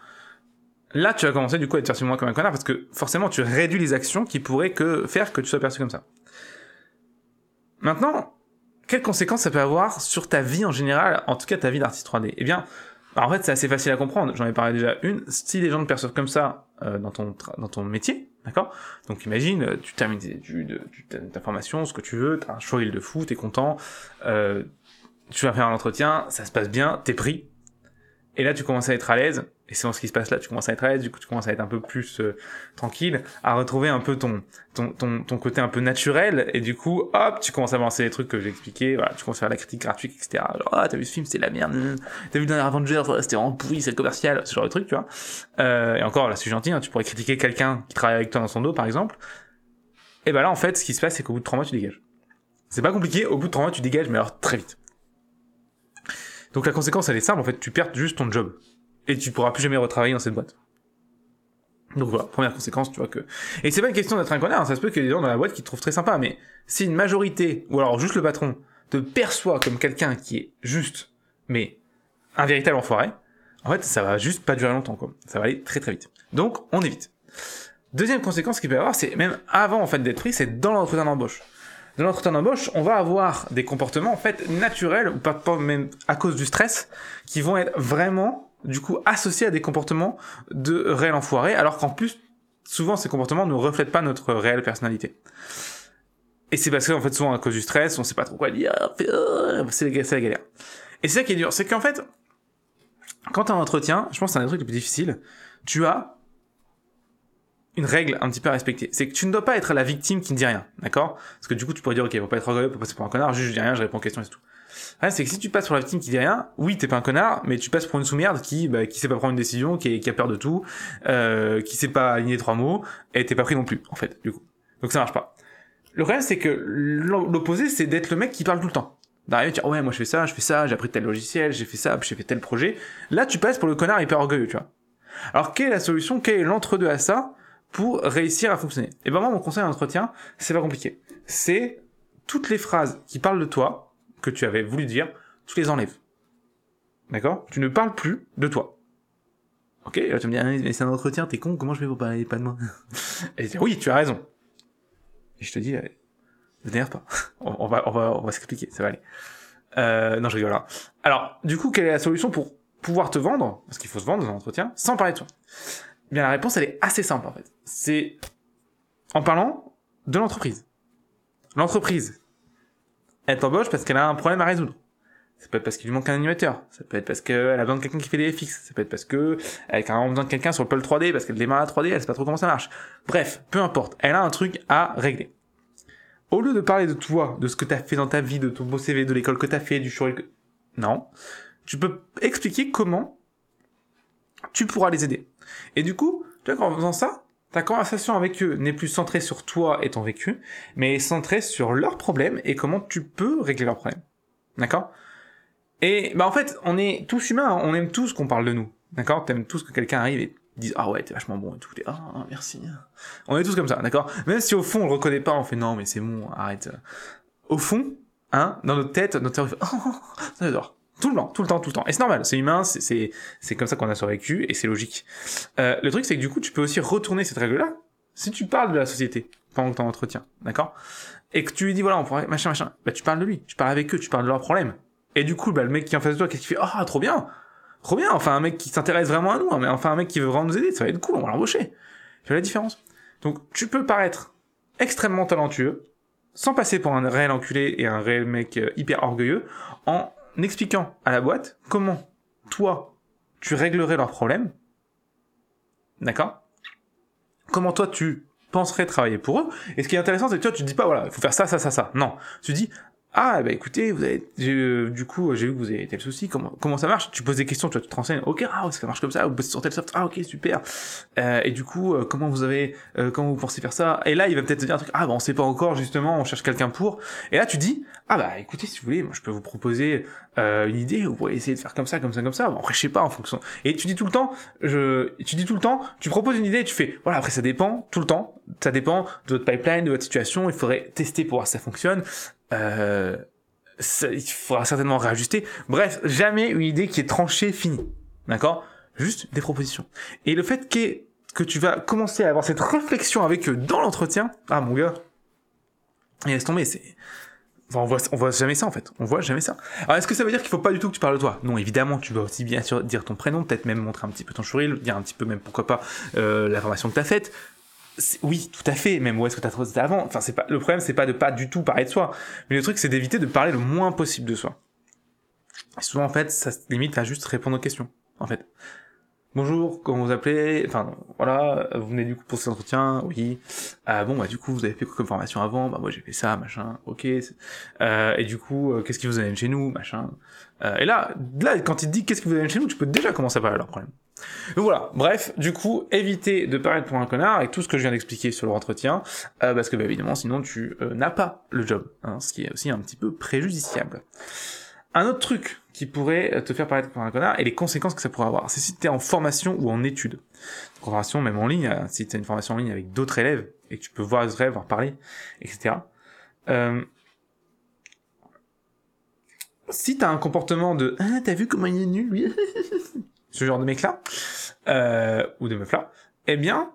Là, tu vas commencer du coup à être perçu moins comme un connard parce que forcément, tu réduis les actions qui pourraient que faire que tu sois perçu comme ça. Maintenant, quelles conséquences ça peut avoir sur ta vie en général, en tout cas ta vie d'artiste 3D Eh bien, en fait, c'est assez facile à comprendre. J'en ai parlé déjà une. Si les gens te perçoivent comme ça euh, dans ton dans ton métier, d'accord? Donc imagine, euh, tu termines tes études, tu ta formation, ce que tu veux, t'as un choix de fou, t'es content, euh, tu vas faire un entretien, ça se passe bien, t'es pris, et là tu commences à être à l'aise, et c'est ce qui se passe là, tu commences à être à l'aise, du coup tu commences à être un peu plus euh, tranquille, à retrouver un peu ton, ton, ton, ton, côté un peu naturel, et du coup, hop, tu commences à avancer les trucs que j'ai expliqué, voilà, tu commences à faire la critique gratuite, etc. Genre, ah, t'as vu ce film, c'est la merde, t'as vu le dernier Avengers, c'était vraiment pourri, c'est commercial, ce genre de truc, tu vois. Euh, et encore, là, suis gentil, hein, tu pourrais critiquer quelqu'un qui travaille avec toi dans son dos, par exemple. Et ben là, en fait, ce qui se passe, c'est qu'au bout de trois mois, tu dégages. C'est pas compliqué, au bout de trois mois, tu dégages, mais alors très vite. Donc la conséquence, elle est simple, en fait, tu perds juste ton job et tu pourras plus jamais retravailler dans cette boîte. Donc voilà, première conséquence, tu vois que. Et c'est pas une question d'être un connard, hein, ça se peut qu'il y ait des gens dans la boîte qui te trouvent très sympa, mais si une majorité, ou alors juste le patron, te perçoit comme quelqu'un qui est juste, mais un véritable enfoiré, en fait, ça va juste pas durer longtemps, quoi. Ça va aller très très vite. Donc, on évite. Deuxième conséquence qu'il peut y avoir, c'est même avant, en fait, d'être pris, c'est dans l'entretien d'embauche. Dans l'entretien d'embauche, on va avoir des comportements, en fait, naturels, ou pas, pas même à cause du stress, qui vont être vraiment du coup associés à des comportements de réel enfoiré, alors qu'en plus, souvent ces comportements ne reflètent pas notre réelle personnalité. Et c'est parce qu'en fait, souvent à cause du stress, on sait pas trop quoi dire, c'est la galère. Et c'est ça qui est dur, c'est qu'en fait, quand t'as un entretien, je pense que c'est un des trucs les plus difficiles, tu as une règle un petit peu à respecter. C'est que tu ne dois pas être la victime qui ne dit rien, d'accord? Parce que du coup, tu pourrais dire, ok, faut pas être orgueilleux, faut passer pour un connard, juste je dis rien, je réponds aux questions et tout. Ouais, c'est que si tu passes pour la victime qui dit rien, oui, t'es pas un connard, mais tu passes pour une sous-merde qui, bah, qui sait pas prendre une décision, qui, qui a peur de tout, euh, qui sait pas aligner trois mots, et t'es pas pris non plus, en fait, du coup. Donc ça marche pas. Le problème, c'est que l'opposé, c'est d'être le mec qui parle tout le temps. D'arriver dire, ouais, moi je fais ça, je fais ça, j'ai appris tel logiciel, j'ai fait ça, j'ai fait tel projet. Là, tu passes pour le connard hyper orgueilleux, tu vois. Alors, quelle est la solution, quel est l'entre-deux à ça pour réussir à fonctionner? Et ben moi, mon conseil d'entretien, c'est pas compliqué. C'est toutes les phrases qui parlent de toi, que tu avais voulu dire, tu les enlèves. D'accord? Tu ne parles plus de toi. Ok Là, tu me dis, ah, mais c'est un entretien, t'es con, comment je vais vous parler pas de moi? Et je dis, oui, tu as raison. Et je te dis, ne t'énerve pas. on, va, on va, on va s'expliquer, ça va aller. Euh, non, je rigole là. Alors, du coup, quelle est la solution pour pouvoir te vendre? Parce qu'il faut se vendre dans un entretien, sans parler de toi. Eh bien, la réponse, elle est assez simple, en fait. C'est en parlant de l'entreprise. L'entreprise, elle t'embauche parce qu'elle a un problème à résoudre. Ça peut être parce qu'il lui manque un animateur. Ça peut être parce qu'elle a besoin de quelqu'un qui fait des FX. Ça peut être parce que elle a besoin de quelqu'un sur le pôle 3D parce qu'elle démarre la 3D, elle sait pas trop comment ça marche. Bref, peu importe. Elle a un truc à régler. Au lieu de parler de toi, de ce que t'as fait dans ta vie, de ton beau CV, de l'école que t'as fait, du show, non. Tu peux expliquer comment tu pourras les aider. Et du coup, tu vois, en faisant ça, ta conversation avec eux n'est plus centrée sur toi et ton vécu, mais est centrée sur leurs problèmes et comment tu peux régler leurs problèmes. D'accord? Et bah en fait, on est tous humains, on aime tous qu'on parle de nous. D'accord? T'aimes tous que quelqu'un arrive et dise ah ouais t'es vachement bon et tout. Et, ah merci. On est tous comme ça d'accord? Même si au fond on le reconnaît pas on fait non mais c'est bon arrête. Au fond hein dans notre tête notre cerveau oh j'adore tout le temps, tout le temps, tout le temps. Et c'est normal, c'est humain, c'est comme ça qu'on a survécu et c'est logique. Euh, le truc c'est que du coup tu peux aussi retourner cette règle-là si tu parles de la société pendant que tu entretien, d'accord? Et que tu lui dis voilà on pourrait machin machin, bah tu parles de lui, tu parles avec eux, tu parles de leurs problèmes. Et du coup bah le mec qui est en face de toi qu'est-ce qu'il fait? Ah trop bien, trop bien. Enfin un mec qui s'intéresse vraiment à nous, hein, mais enfin un mec qui veut vraiment nous aider, ça va être cool, on va l'embaucher. Tu vois la différence? Donc tu peux paraître extrêmement talentueux sans passer pour un réel enculé et un réel mec euh, hyper orgueilleux en expliquant à la boîte comment toi tu réglerais leurs problèmes, d'accord? Comment toi tu penseraient travailler pour eux. Et ce qui est intéressant, c'est que toi, tu dis pas, voilà, il faut faire ça, ça, ça, ça. Non. Tu dis, ah, bah écoutez, vous avez, euh, du coup, j'ai vu que vous avez tel souci, comment, comment ça marche? Tu poses des questions, tu, vois, tu te renseignes, ok, ah, ça marche comme ça, vous bossez sur tel soft, ah, ok, super. Euh, et du coup, euh, comment vous avez, euh, comment vous pensez faire ça? Et là, il va peut-être te dire un truc, ah, bah on sait pas encore, justement, on cherche quelqu'un pour. Et là, tu dis, ah, bah écoutez, si vous voulez, moi je peux vous proposer une idée, vous pourriez essayer de faire comme ça, comme ça, comme ça. Bon, après, je sais pas, en fonction. Et tu dis tout le temps, je, tu dis tout le temps, tu proposes une idée et tu fais, voilà, après, ça dépend, tout le temps, ça dépend de votre pipeline, de votre situation, il faudrait tester pour voir si ça fonctionne. Euh, il faudra certainement réajuster. Bref, jamais une idée qui est tranchée, finie. D'accord? Juste des propositions. Et le fait que, que tu vas commencer à avoir cette réflexion avec eux dans l'entretien, ah mon gars, et laisse tomber, c'est... Enfin, on voit, on voit jamais ça en fait. On voit jamais ça. Alors est-ce que ça veut dire qu'il faut pas du tout que tu parles de toi? Non, évidemment, tu dois aussi bien sûr dire ton prénom, peut-être même montrer un petit peu ton sourire, dire un petit peu même pourquoi pas euh, la formation que tu as faite, oui, tout à fait. Même où est-ce que t'as trouvé ça avant? Enfin, c'est pas le problème, c'est pas de pas du tout parler de soi, mais le truc, c'est d'éviter de parler le moins possible de soi. Et souvent, en fait, ça limite à juste répondre aux questions. En fait, bonjour, comment vous appelez? Enfin, voilà, vous venez du coup pour cet entretien? Oui. Euh, bon, bah du coup, vous avez fait quoi comme formation avant? Bah moi, j'ai fait ça, machin. Ok. Euh, et du coup, euh, qu'est-ce qui vous amène chez nous, machin. Euh, et là, là, quand il dit qu'est-ce qui vous amène chez nous, tu peux déjà commencer à parler de leur problème. Donc voilà, bref, du coup, évitez de paraître pour un connard avec tout ce que je viens d'expliquer sur le entretien, euh, parce que bah, évidemment, sinon tu euh, n'as pas le job, hein, ce qui est aussi un petit peu préjudiciable. Un autre truc qui pourrait te faire paraître pour un connard et les conséquences que ça pourrait avoir, c'est si tu es en formation ou en études. Formation même en ligne, hein, si tu as une formation en ligne avec d'autres élèves et que tu peux voir les élèves, voir parler, etc. Euh, si t'as un comportement de ah t'as vu comment il est nul lui? Ce genre de mec là euh, ou de meuf là eh bien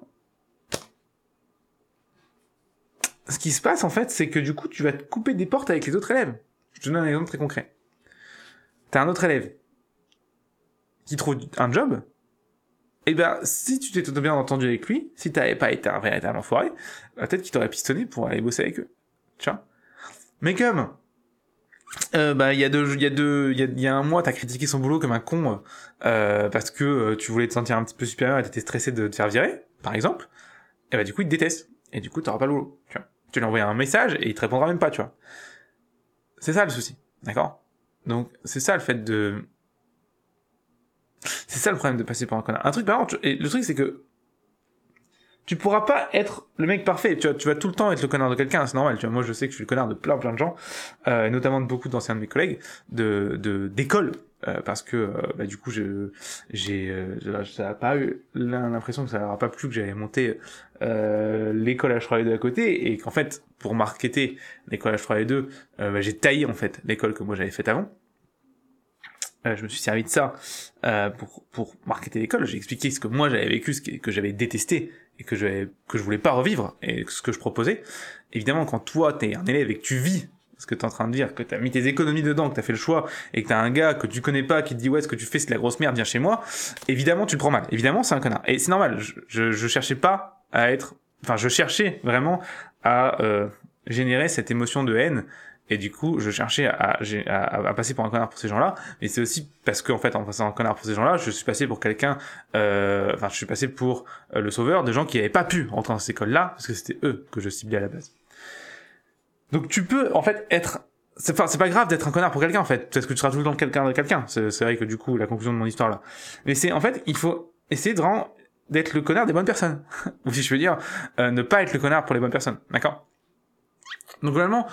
ce qui se passe en fait c'est que du coup tu vas te couper des portes avec les autres élèves. Je te donne un exemple très concret. T'as un autre élève qui trouve un job. Eh ben, si tu t'es tout bien entendu avec lui, si t'avais pas été un véritable enfoiré, peut-être qu'il t'aurait pistonné pour aller bosser avec eux. Tu vois Mais comme euh, bah il y a deux il y a deux il y a, un mois t'as critiqué son boulot comme un con euh, parce que euh, tu voulais te sentir un petit peu supérieur et t'étais stressé de te faire virer par exemple. Et bah du coup il te déteste. Et du coup t'auras pas le boulot tu vois. Tu lui envoies un message et il te répondra même pas tu vois. C'est ça le souci. D'accord? Donc c'est ça le fait de c'est ça le problème de passer pour un connard. Un truc par exemple et le truc c'est que tu pourras pas être le mec parfait. Tu, vois, tu vas tout le temps être le connard de quelqu'un, c'est normal. Tu vois, moi, je sais que je suis le connard de plein plein de gens, euh, notamment de beaucoup d'anciens de mes collègues de d'école, euh, parce que euh, bah, du coup, j'ai euh, ça a pas eu l'impression que ça n'aura pas plu que j'allais monter euh, l'école H3 à côté et qu'en fait, pour marketer l'école H3 2, bah, j'ai taillé en fait l'école que moi j'avais faite avant. Euh, je me suis servi de ça euh, pour pour marketer l'école. J'ai expliqué ce que moi j'avais vécu, ce que j'avais détesté et que je que je voulais pas revivre et ce que je proposais. Évidemment, quand toi t'es un élève et que tu vis ce que t'es en train de dire, que t'as mis tes économies dedans, que t'as fait le choix et que t'as un gars que tu connais pas qui te dit ouais ce que tu fais c'est de la grosse merde, viens chez moi. Évidemment, tu le prends mal. Évidemment, c'est un connard. Et c'est normal. Je, je, je cherchais pas à être, enfin, je cherchais vraiment à euh, générer cette émotion de haine et du coup, je cherchais à, à, à, passer pour un connard pour ces gens-là, mais c'est aussi parce qu'en fait, en passant un connard pour ces gens-là, je suis passé pour quelqu'un, euh, enfin, je suis passé pour euh, le sauveur de gens qui n'avaient pas pu rentrer dans cette école-là, parce que c'était eux que je ciblais à la base. Donc tu peux, en fait, être... C'est pas, grave d'être un connard pour quelqu'un, en fait, parce que tu seras tout le temps quelqu'un de quelqu'un. C'est vrai que du coup, la conclusion de mon histoire là. Mais c'est, en fait, il faut essayer d'être le connard des bonnes personnes. Ou si je veux dire, euh, ne pas être le connard pour les bonnes personnes. D'accord? Donc, vraiment,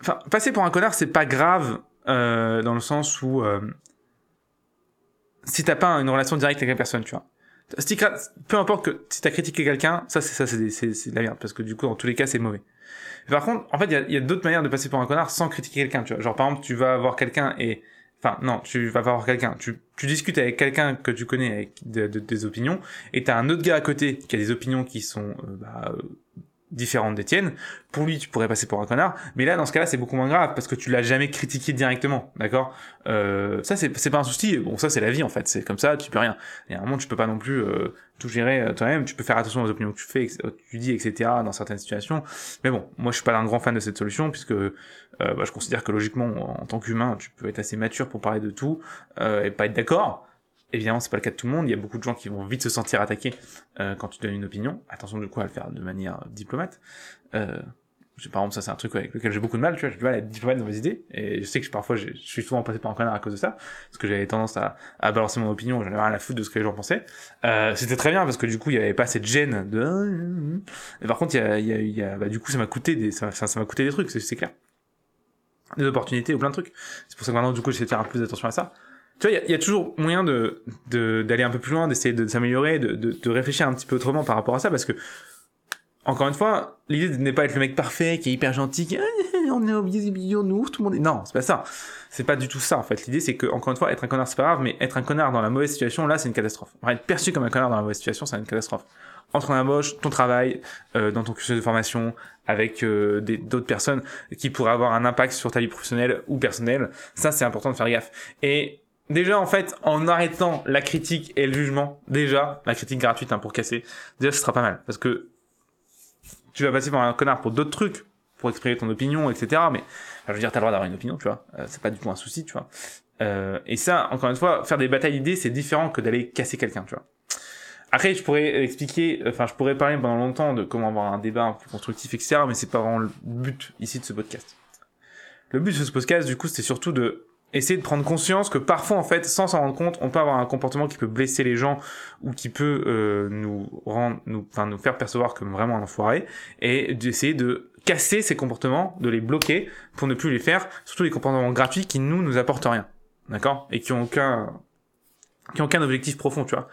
Enfin, passer pour un connard, c'est pas grave euh, dans le sens où euh, si t'as pas une relation directe avec la personne, tu vois. Si peu importe que si t'as critiqué quelqu'un, ça c'est ça c'est de la merde parce que du coup dans tous les cas c'est mauvais. par contre, en fait, il y a, d'autres manières de passer pour un connard sans critiquer quelqu'un, tu vois. Genre par exemple, tu vas voir quelqu'un et enfin non, tu vas voir quelqu'un, tu tu discutes avec quelqu'un que tu connais avec de, des opinions et t'as un autre gars à côté qui a des opinions qui sont euh, bah, différente des tiennes. Pour lui, tu pourrais passer pour un connard, mais là, dans ce cas-là, c'est beaucoup moins grave parce que tu l'as jamais critiqué directement, d'accord? Euh, Ça, c'est pas un souci. Bon, ça, c'est la vie en fait. C'est comme ça, tu peux rien. Et à un moment, tu peux pas non plus euh, tout gérer euh, toi-même. Tu peux faire attention aux opinions que tu fais, que tu dis, etc. Dans certaines situations. Mais bon, moi, je suis pas un grand fan de cette solution puisque euh, bah, je considère que logiquement, en tant qu'humain, tu peux être assez mature pour parler de tout et pas être d'accord. Évidemment, c'est pas le cas de tout le monde. Il y a beaucoup de gens qui vont vite se sentir attaqués euh, quand tu donnes une opinion. Attention du coup à le faire de manière diplomate. Euh, par exemple, ça c'est un truc avec lequel j'ai beaucoup de mal. Tu vois, j'ai du mal à être diplomate dans mes idées. Et je sais que je, parfois, je suis souvent passé par un connard à cause de ça, parce que j'avais tendance à, à balancer mon opinion. J'en avais rien à foutre de ce que les gens pensaient. Euh, c'était très bien parce que du coup, il y avait pas cette gêne de. Et par contre, y a, y a, y a bah, du coup, ça m'a coûté des, ça, ça coûté des trucs, c'est clair des opportunités ou plein de trucs. C'est pour ça que maintenant, du coup, j'essaie de faire plus attention à ça tu vois, il y, a toujours moyen de d'aller un peu plus loin, d'essayer de, s'améliorer, de, de, de, réfléchir un petit peu autrement par rapport à ça, parce que encore une fois, l'idée n'est pas être le mec parfait, qui est hyper gentil, qui on est obligé nous, tout le monde est... Non, c'est pas ça. C'est pas du tout ça, en fait. L'idée, c'est que, encore une fois, être un connard, c'est pas grave, mais être un connard dans la mauvaise situation, là, c'est une catastrophe. être perçu comme un connard dans la mauvaise situation, c'est une catastrophe. Entre ton embauche, ton travail, euh, dans ton cursus de formation, avec euh, d'autres personnes qui pourraient avoir un impact sur ta vie professionnelle ou personnelle, ça, c'est important de faire gaffe. Et déjà en fait en arrêtant la critique et le jugement déjà la critique gratuite hein, pour casser déjà ce sera pas mal. Parce que tu vas passer par un connard pour d'autres trucs pour exprimer ton opinion etc mais je veux dire t'as le droit d'avoir une opinion tu vois. Euh, c'est pas du tout un souci tu vois. Euh, et ça encore une fois faire des batailles d'idées c'est différent que d'aller casser quelqu'un tu vois. Après je pourrais expliquer enfin je pourrais parler pendant longtemps de comment avoir un débat un peu constructif etc mais c'est pas vraiment le but ici de ce podcast. Le but de ce podcast du coup c'était surtout de essayer de prendre conscience que parfois en fait sans s'en rendre compte on peut avoir un comportement qui peut blesser les gens ou qui peut euh, nous rendre nous enfin nous faire percevoir comme vraiment un enfoiré et d'essayer de casser ces comportements de les bloquer pour ne plus les faire surtout les comportements gratuits qui nous nous apportent rien. D'accord? Et qui ont aucun qui ont aucun objectif profond tu vois.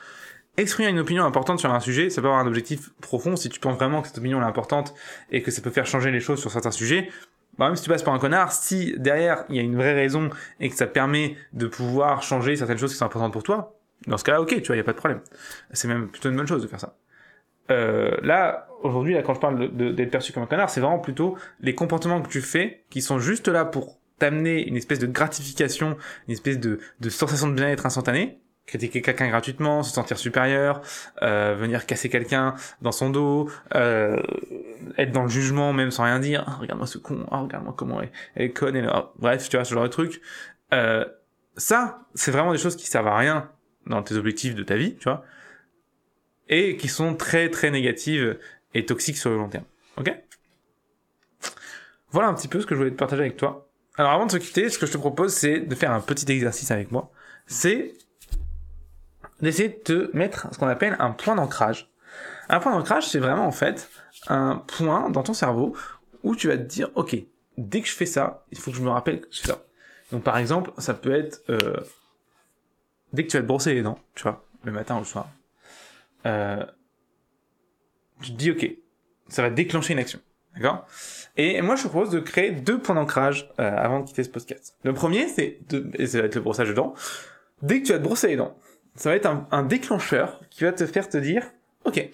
Exprimer une opinion importante sur un sujet, ça peut avoir un objectif profond si tu penses vraiment que cette opinion est importante et que ça peut faire changer les choses sur certains sujets bah, même si tu passes pour un connard, si derrière il y a une vraie raison et que ça te permet de pouvoir changer certaines choses qui sont importantes pour toi, dans ce cas-là, ok, tu vois, il y a pas de problème. C'est même plutôt une bonne chose de faire ça. Euh, là, aujourd'hui, là, quand je parle d'être perçu comme un connard, c'est vraiment plutôt les comportements que tu fais qui sont juste là pour t'amener une espèce de gratification, une espèce de, de sensation de bien-être instantanée, critiquer quelqu'un gratuitement, se sentir supérieur, euh, venir casser quelqu'un dans son dos, euh, être dans le jugement même sans rien dire. Ah, regarde-moi ce con, ah, regarde-moi comment elle, est conne. Là. Bref, tu vois ce genre de truc. Euh, ça, c'est vraiment des choses qui servent à rien dans tes objectifs de ta vie, tu vois, et qui sont très très négatives et toxiques sur le long terme. Ok? Voilà un petit peu ce que je voulais te partager avec toi. Alors avant de se quitter, ce que je te propose, c'est de faire un petit exercice avec moi. C'est d'essayer de te mettre ce qu'on appelle un point d'ancrage. Un point d'ancrage, c'est vraiment en fait un point dans ton cerveau où tu vas te dire, ok, dès que je fais ça, il faut que je me rappelle que je fais ça. Donc par exemple, ça peut être euh, dès que tu vas te brosser les dents, tu vois, le matin ou le soir, euh, tu te dis, ok, ça va déclencher une action, d'accord? Et moi, je te propose de créer deux points d'ancrage euh, avant de quitter ce podcast. Le premier, c'est de, et ça va être le brossage de dents. Dès que tu vas te brosser les dents, ça va être un, déclencheur qui va te faire te dire, ok,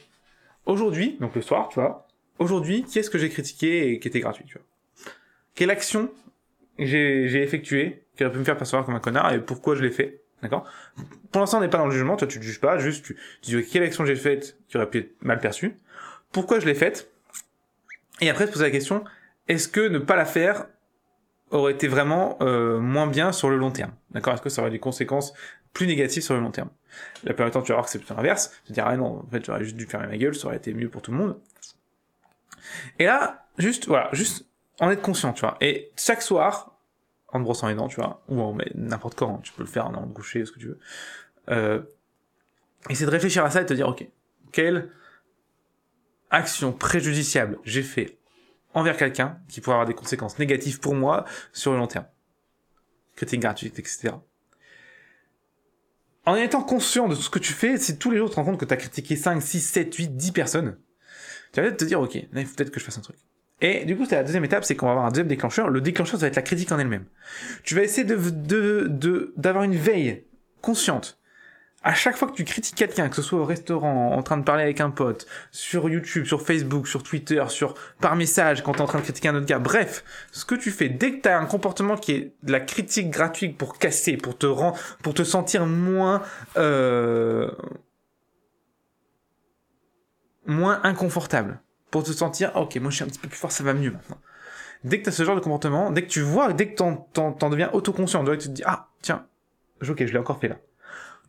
aujourd'hui, donc le soir, tu vois, aujourd'hui, qui est-ce que j'ai critiqué et qui était gratuit, tu vois? Quelle action j'ai effectuée qui aurait pu me faire percevoir comme un connard et pourquoi je l'ai fait, d'accord? Pour l'instant, on n'est pas dans le jugement, toi tu ne juges pas, juste tu, tu dis quelle action j'ai faite qui aurait pu être mal perçue, pourquoi je l'ai faite, et après te poser la question, est-ce que ne pas la faire aurait été vraiment euh, moins bien sur le long terme. D'accord? Est-ce que ça aurait des conséquences plus négatives sur le long terme? La plupart du temps, tu vas voir que c'est plutôt l'inverse. Tu te dire, ah non, en fait, j'aurais juste dû fermer ma gueule, ça aurait été mieux pour tout le monde. Et là, juste, voilà, juste en être conscient, tu vois. Et chaque soir, en te brossant les dents, tu vois, ou en n'importe quand, tu peux le faire en allant te coucher, ce que tu veux. Euh, essayer de réfléchir à ça et te dire, ok, quelle action préjudiciable j'ai fait envers quelqu'un qui pourrait avoir des conséquences négatives pour moi sur le long terme. Critique gratuite, etc. En étant conscient de tout ce que tu fais, si tous les jours tu te rends compte que tu as critiqué 5, 6, 7, 8, 10 personnes, tu vas peut-être te dire, ok, là il faut peut-être que je fasse un truc. Et du coup, c'est la deuxième étape, c'est qu'on va avoir un deuxième déclencheur. Le déclencheur, ça va être la critique en elle-même. Tu vas essayer de, de, d'avoir une veille consciente à chaque fois que tu critiques quelqu'un, que ce soit au restaurant, en train de parler avec un pote, sur YouTube, sur Facebook, sur Twitter, sur par message, quand tu es en train de critiquer un autre gars, bref, ce que tu fais, dès que tu as un comportement qui est de la critique gratuite pour casser, pour te rendre, pour te sentir moins euh, moins inconfortable, pour te sentir ah, ok, moi je suis un petit peu plus fort, ça va mieux maintenant. Dès que tu as ce genre de comportement, dès que tu vois, dès que t'en, t'en, deviens autoconscient, dès que tu te dis ah tiens, ok, je l'ai encore fait là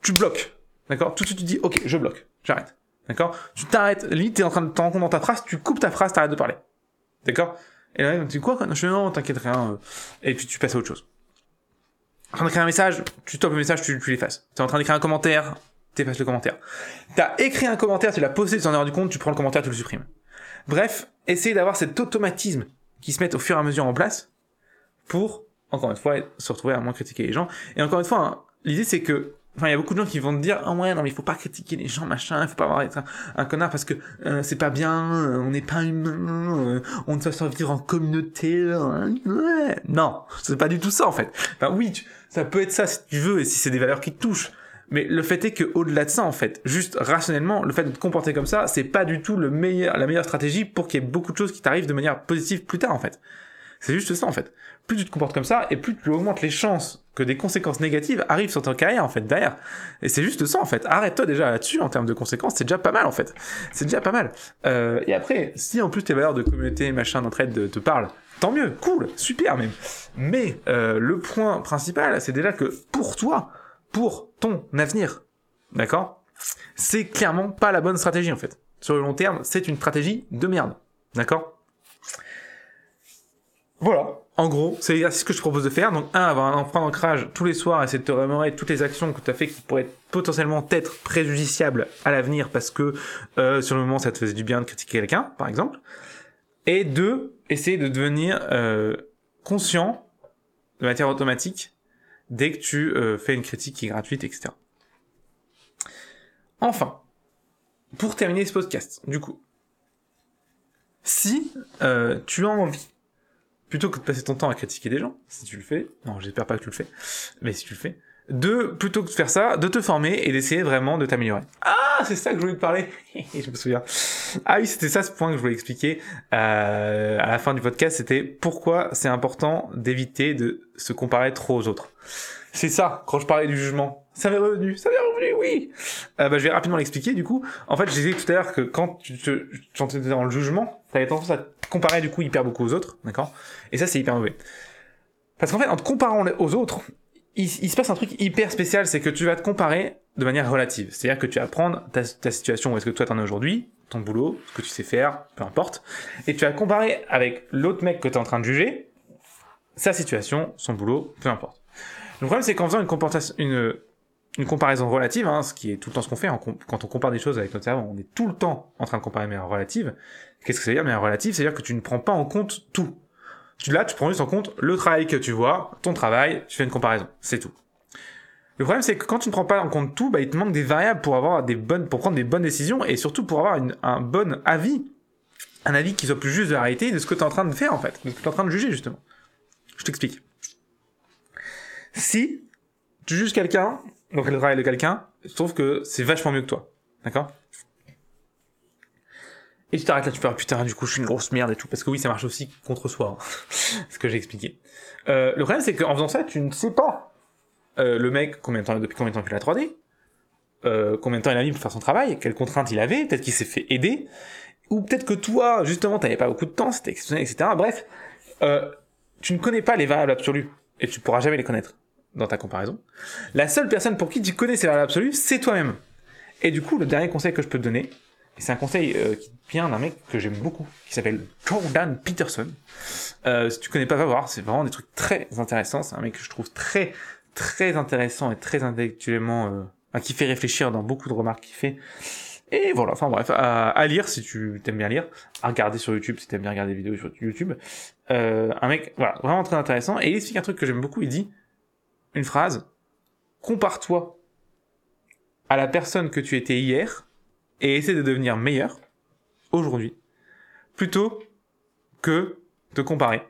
tu bloques. D'accord? Tout de suite, tu dis, ok, je bloque, j'arrête. D'accord? Tu t'arrêtes, limite, t'es en train de te rendre compte dans ta phrase, tu coupes ta phrase, t'arrêtes de parler. D'accord? Et là, tu dis quoi Je dis, non, t'inquiète rien. euh. Et puis tu passes à autre chose. En train d'écrire un message, tu stoppes le message, tu, tu l'effaces. T'es en train d'écrire un commentaire, t'effaces le commentaire. T'as écrit un commentaire, tu l'as posté, tu t'en es rendu compte, tu prends le commentaire, tu le supprimes. Bref, essaye d'avoir cet automatisme qui se met au fur et à mesure en place pour, encore une fois, se retrouver à moins critiquer les gens. Et encore une fois, hein, l'idée c'est que, enfin, il y a beaucoup de gens qui vont te dire, ah ouais, non, mais il faut pas critiquer les gens, machin, il faut pas avoir être un, connard parce que euh, c'est pas bien, euh, on n'est pas humain, euh, on doit survivre en communauté. ouais. Non, c'est pas du tout ça en fait. Enfin, oui, tu- ça peut être ça si tu veux et si c'est des valeurs qui te touchent. Mais le fait est que au-delà de ça, en fait, juste rationnellement, le fait de te comporter comme ça, c'est pas du tout le meilleur, la meilleure stratégie pour qu'il y ait beaucoup de choses qui t'arrivent de manière positive plus tard, en fait. C'est juste ça, en fait. Plus tu te comportes comme ça, et plus tu augmentes les chances que des conséquences négatives arrivent sur ta carrière, en fait, derrière. Et c'est juste ça, en fait. Arrête-toi déjà là-dessus, en termes de conséquences, c'est déjà pas mal, en fait. C'est déjà pas mal. Euh, et après, si en plus tes valeurs de communauté, machin, d'entraide te parlent, tant mieux, cool, super même. Mais euh, le point principal, c'est déjà que pour toi, pour ton avenir, d'accord C'est clairement pas la bonne stratégie en fait. Sur le long terme, c'est une stratégie de merde, d'accord? Voilà. En gros, c'est l'exercice que je te propose de faire. Donc, un, avoir un point d'ancrage tous les soirs, essayer de te remémorer toutes les actions que tu as fait qui pourraient potentiellement être préjudiciables à l'avenir parce que euh, sur le moment ça te faisait du bien de critiquer quelqu'un, par exemple. Et deux, essayer de devenir euh, conscient de matière automatique dès que tu euh, fais une critique qui est gratuite, etc. Enfin, pour terminer ce podcast, du coup, si euh, tu as envie, plutôt que de passer ton temps à critiquer des gens, si tu le fais, non, j'espère pas que tu le fais, mais si tu le fais, de, plutôt que de faire ça, de te former et d'essayer vraiment de t'améliorer. Ah, c'est ça que je voulais te parler. je me souviens. Ah oui, c'était ça ce point que je voulais expliquer euh, à la fin du podcast, c'était pourquoi c'est important d'éviter de se comparer trop aux autres. C'est ça, quand je parlais du jugement. Ça m'est revenu, ça m'est revenu, oui. Euh, bah, je vais rapidement l'expliquer, du coup. En fait, je disais tout à l'heure que quand tu te, quand dans le jugement, t'avais tendance à comparer, du coup, hyper beaucoup aux autres, d'accord? Et ça, c'est hyper mauvais. Parce qu'en fait, en te comparant aux autres, il, se passe un truc hyper spécial, c'est que tu vas te comparer de manière relative. C'est-à-dire que tu vas prendre ta, situation où est-ce que toi t'en es aujourd'hui, ton boulot, ce que tu sais faire, peu importe, et tu vas comparer avec l'autre mec que tu es en train de juger, sa situation, son boulot, peu importe. Le problème, c'est qu'en faisant une, une, une comparaison relative, hein, ce qui est tout le temps ce qu'on fait, hein, quand on compare des choses avec notre cerveau, on est tout le temps en train de comparer mais en relative. Qu'est-ce que ça veut dire mais en relative C'est-à-dire que tu ne prends pas en compte tout. Là, tu prends juste en compte le travail que tu vois, ton travail, tu fais une comparaison, c'est tout. Le problème, c'est que quand tu ne prends pas en compte tout, bah, il te manque des variables pour avoir des bonnes, pour prendre des bonnes décisions et surtout pour avoir un bon avis, un avis qui soit plus juste de la réalité de ce que tu es en train de faire en fait, de ce que tu es en train de juger justement. Je t'explique. Si tu juges quelqu'un, donc le travail de quelqu'un, je trouve que c'est vachement mieux que toi, d'accord? Et tu t'arrêtes là, tu fais ah, putain, du coup, je suis une grosse merde et tout, parce que oui, ça marche aussi contre soi, hein. ce que j'ai expliqué. Euh, le problème, c'est qu'en faisant ça, tu ne sais pas euh, le mec combien de temps, depuis combien de temps il fait la 3D, euh, combien de temps il a mis pour faire son travail, quelles contraintes il avait, peut-être qu'il s'est fait aider, ou peut-être que toi, justement, t'avais pas beaucoup de temps, c'était exceptionnel, etc. Bref, euh, tu ne connais pas les variables absolues, et tu pourras jamais les connaître dans ta comparaison. La seule personne pour qui tu connais ces variables absolues, c'est toi-même. Et du coup, le dernier conseil que je peux te donner, et c'est un conseil euh, qui vient d'un mec que j'aime beaucoup, qui s'appelle Jordan Peterson. Euh, si tu connais pas, va voir, c'est vraiment des trucs très intéressants. C'est un mec que je trouve très, très intéressant et très intellectuellement, euh, qui fait réfléchir dans beaucoup de remarques qu'il fait. Et voilà, enfin bref, à, à lire si tu t'aimes bien lire, à regarder sur YouTube si t'aimes bien regarder des vidéos sur YouTube. Euh, un mec, voilà, vraiment très intéressant. Et il explique un truc que j'aime beaucoup, il dit une phrase, compare-toi à la personne que tu étais hier et essaie de devenir meilleur aujourd'hui, plutôt que de comparer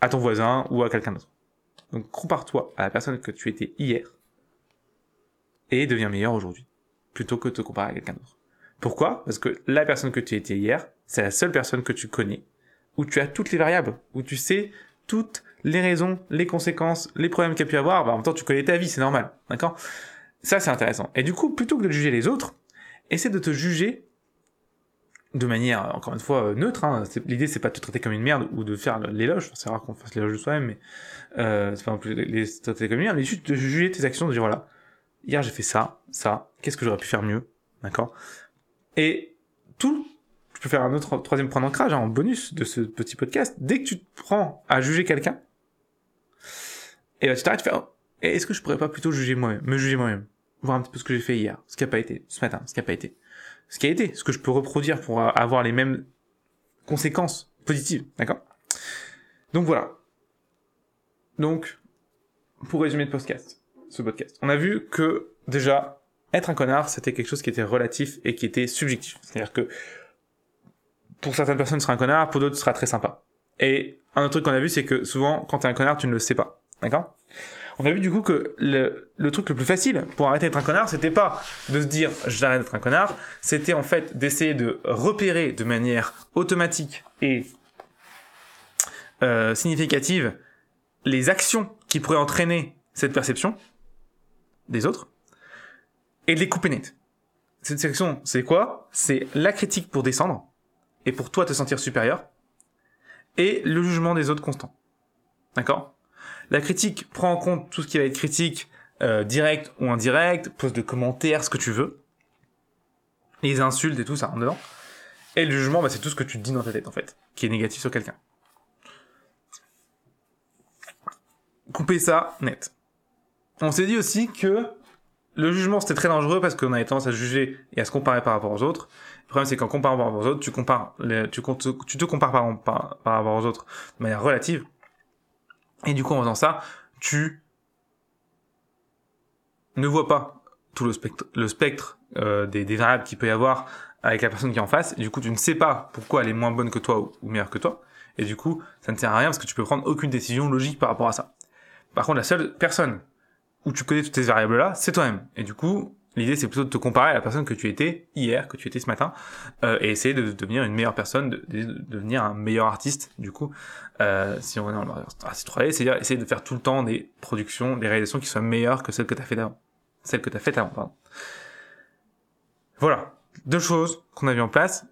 à ton voisin ou à quelqu'un d'autre. Donc compare-toi à la personne que tu étais hier et deviens meilleur aujourd'hui, plutôt que de te comparer à quelqu'un d'autre. Pourquoi? Parce que la personne que tu étais hier, c'est la seule personne que tu connais, où tu as toutes les variables, où tu sais toutes les raisons, les conséquences, les problèmes qu'il y a pu avoir, bah, en même temps tu connais ta vie, c'est normal, d'accord? Ça c'est intéressant. Et du coup, plutôt que de juger les autres, essaie de te juger de manière, encore une fois, neutre. Hein. L'idée, c'est pas de te traiter comme une merde ou de faire l'éloge. C'est rare qu'on fasse l'éloge de soi-même, mais euh, c'est pas plus traiter comme une merde, mais juste de juger tes actions, de dire voilà, hier j'ai fait ça, ça, qu'est-ce que j'aurais pu faire mieux, d'accord? Et tout, je peux faire un autre troisième point d'ancrage hein, en bonus de ce petit podcast. Dès que tu te prends à juger quelqu'un, et ben tu t'arrêtes, tu fais, oh, est-ce que je pourrais pas plutôt juger moi-même, me juger moi-même, voir un petit peu ce que j'ai fait hier, ce qui a pas été, ce matin, ce qui a pas été, ce qui a été, ce que je peux reproduire pour avoir les mêmes conséquences positives, d'accord? Donc voilà. Donc, pour résumer le podcast, ce podcast, on a vu que déjà être un connard, c'était quelque chose qui était relatif et qui était subjectif. C'est-à-dire que pour certaines personnes, ce sera un connard, pour d'autres, ce sera très sympa. Et un autre truc qu'on a vu, c'est que souvent, quand t'es un connard, tu ne le sais pas. D'accord? On a vu du coup que le, le, truc le plus facile pour arrêter d'être un connard, c'était pas de se dire j'arrête d'être un connard, c'était en fait d'essayer de repérer de manière automatique et euh, significative les actions qui pourraient entraîner cette perception des autres et de les couper net. Cette section, c'est quoi? C'est la critique pour descendre et pour toi te sentir supérieur et le jugement des autres constant. D'accord? La critique prend en compte tout ce qui va être critique, euh, direct ou indirect, pose de commentaires, ce que tu veux. Les insultes et tout ça en dedans. Et le jugement, bah, c'est tout ce que tu dis dans ta tête en fait, qui est négatif sur quelqu'un. Couper ça net. On s'est dit aussi que le jugement c'était très dangereux parce qu'on avait tendance à juger et à se comparer par rapport aux autres. Le problème c'est qu'en comparant par rapport aux autres, tu compares, tu, te compares par, par, par rapport aux autres de manière relative. Et du coup en faisant ça, tu ne vois pas tout le spectre, euh, des, variables qu'il peut y avoir avec la personne qui est en face. Et du coup, tu ne sais pas pourquoi elle est moins bonne que toi ou, ou meilleure que toi. Et du coup, ça ne sert à rien parce que tu peux prendre aucune décision logique par rapport à ça. Par contre, la seule personne où tu connais toutes ces variables-là, c'est toi-même. Et du coup, l'idée c'est plutôt de te comparer à la personne que tu étais hier, que tu étais ce matin, euh, et essayer de, devenir une meilleure personne, de, devenir un meilleur artiste. Du coup, euh, si on est dans le 3D, c'est-à-dire essayer de faire tout le temps des productions, des réalisations qui soient meilleures que celles que tu as fait avant, celles que tu faites avant. Pardon. Voilà, deux choses qu'on a mis en place.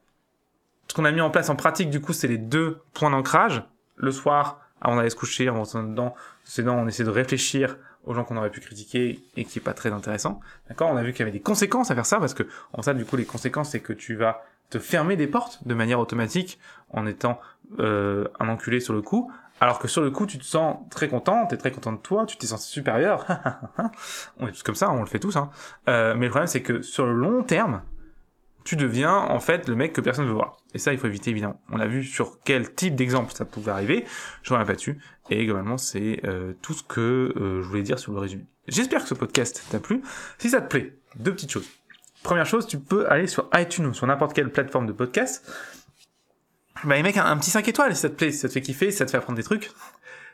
Ce qu'on a mis en place en pratique, du coup, c'est les deux points d'ancrage. Le soir, avant d'aller se coucher, en rentrant dedans, c'est on essaie de réfléchir aux gens qu'on aurait pu critiquer et qui est pas très intéressant. D'accord? On a vu qu'il y avait des conséquences à faire ça parce que en ça du coup les conséquences c'est que tu vas te fermer des portes de manière automatique en étant euh, un enculé sur le coup alors que sur le coup tu te sens très content, t'es très content de toi, tu t'es senti supérieur. on est tous comme ça, on le fait tous. Hein. Euh, mais le problème c'est que sur le long terme, tu deviens en fait le mec que personne ne veut voir. Et ça, il faut éviter évidemment. On a vu sur quel type d'exemple ça pouvait arriver. Je reviens pas dessus. Et globalement, c'est euh, tout ce que euh, je voulais dire sur le résumé. J'espère que ce podcast t'a plu. Si ça te plaît, deux petites choses. Première chose, tu peux aller sur iTunes ou sur n'importe quelle plateforme de podcast. Bah, mec, un, un petit 5 étoiles si ça te plaît, si ça te fait kiffer, si ça te fait apprendre des trucs.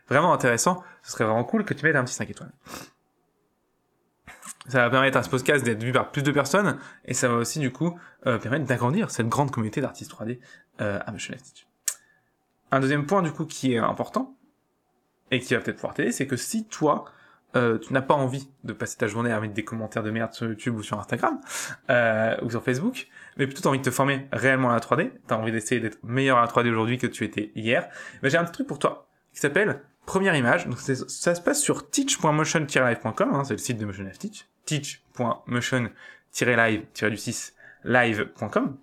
Vraiment intéressant. Ce serait vraiment cool que tu mettes un petit 5 étoiles. Ça va permettre à ce podcast d'être vu par plus de personnes et ça va aussi du coup euh, permettre d'agrandir cette grande communauté d'artistes 3D euh, à Motion Institute. Un deuxième point du coup qui est important et qui va peut-être pouvoir t'aider, c'est que si toi euh, tu n'as pas envie de passer ta journée à mettre des commentaires de merde sur YouTube ou sur Instagram euh, ou sur Facebook, mais plutôt t'as envie de te former réellement à la 3D, t'as envie d'essayer d'être meilleur à la 3D aujourd'hui que tu étais hier, ben j'ai un petit truc pour toi qui s'appelle Première image. Donc ça se passe sur teach.motion-live.com, hein, c'est le site de Motion Live Teach teach.motion-live-du-6 live.com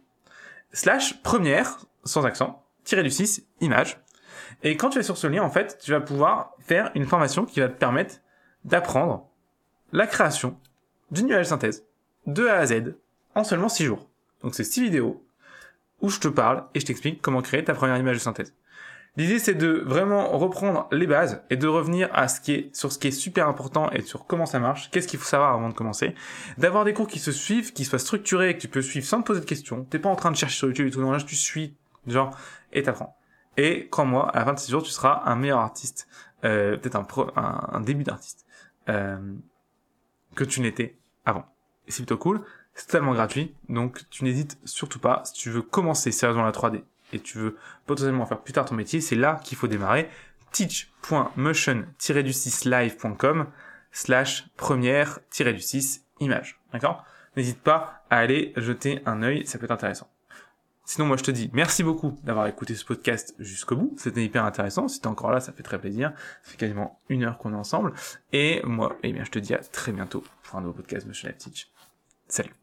slash première, sans accent, tiré du 6, image. Et quand tu es sur ce lien, en fait, tu vas pouvoir faire une formation qui va te permettre d'apprendre la création d'une nuage synthèse de A à Z en seulement 6 jours. Donc c'est 6 vidéos où je te parle et je t'explique comment créer ta première image de synthèse. L'idée, c'est de vraiment reprendre les bases et de revenir à ce qui est, sur ce qui est super important et sur comment ça marche, qu'est-ce qu'il faut savoir avant de commencer, d'avoir des cours qui se suivent, qui soient structurés, que tu peux suivre sans te poser de questions. T'es pas en train de chercher sur YouTube et tout, non, là, tu suis, genre, et t'apprends. Et crois-moi, à la fin de ces jours, tu seras un meilleur artiste, euh, peut-être un, pro, un, début d'artiste, euh, que tu n'étais avant. Et c'est plutôt cool, c'est totalement gratuit, donc tu n'hésites surtout pas, si tu veux commencer sérieusement la 3D, et tu veux potentiellement faire plus tard ton métier, c'est là qu'il faut démarrer. teach.motion-du6live.com slash première-du6 image. D'accord? N'hésite pas à aller jeter un œil, ça peut être intéressant. Sinon, moi, je te dis merci beaucoup d'avoir écouté ce podcast jusqu'au bout. C'était hyper intéressant. Si t'es encore là, ça fait très plaisir. Ça fait quasiment une heure qu'on est ensemble. Et moi, eh bien, je te dis à très bientôt pour un nouveau podcast Motion Life Teach. Salut.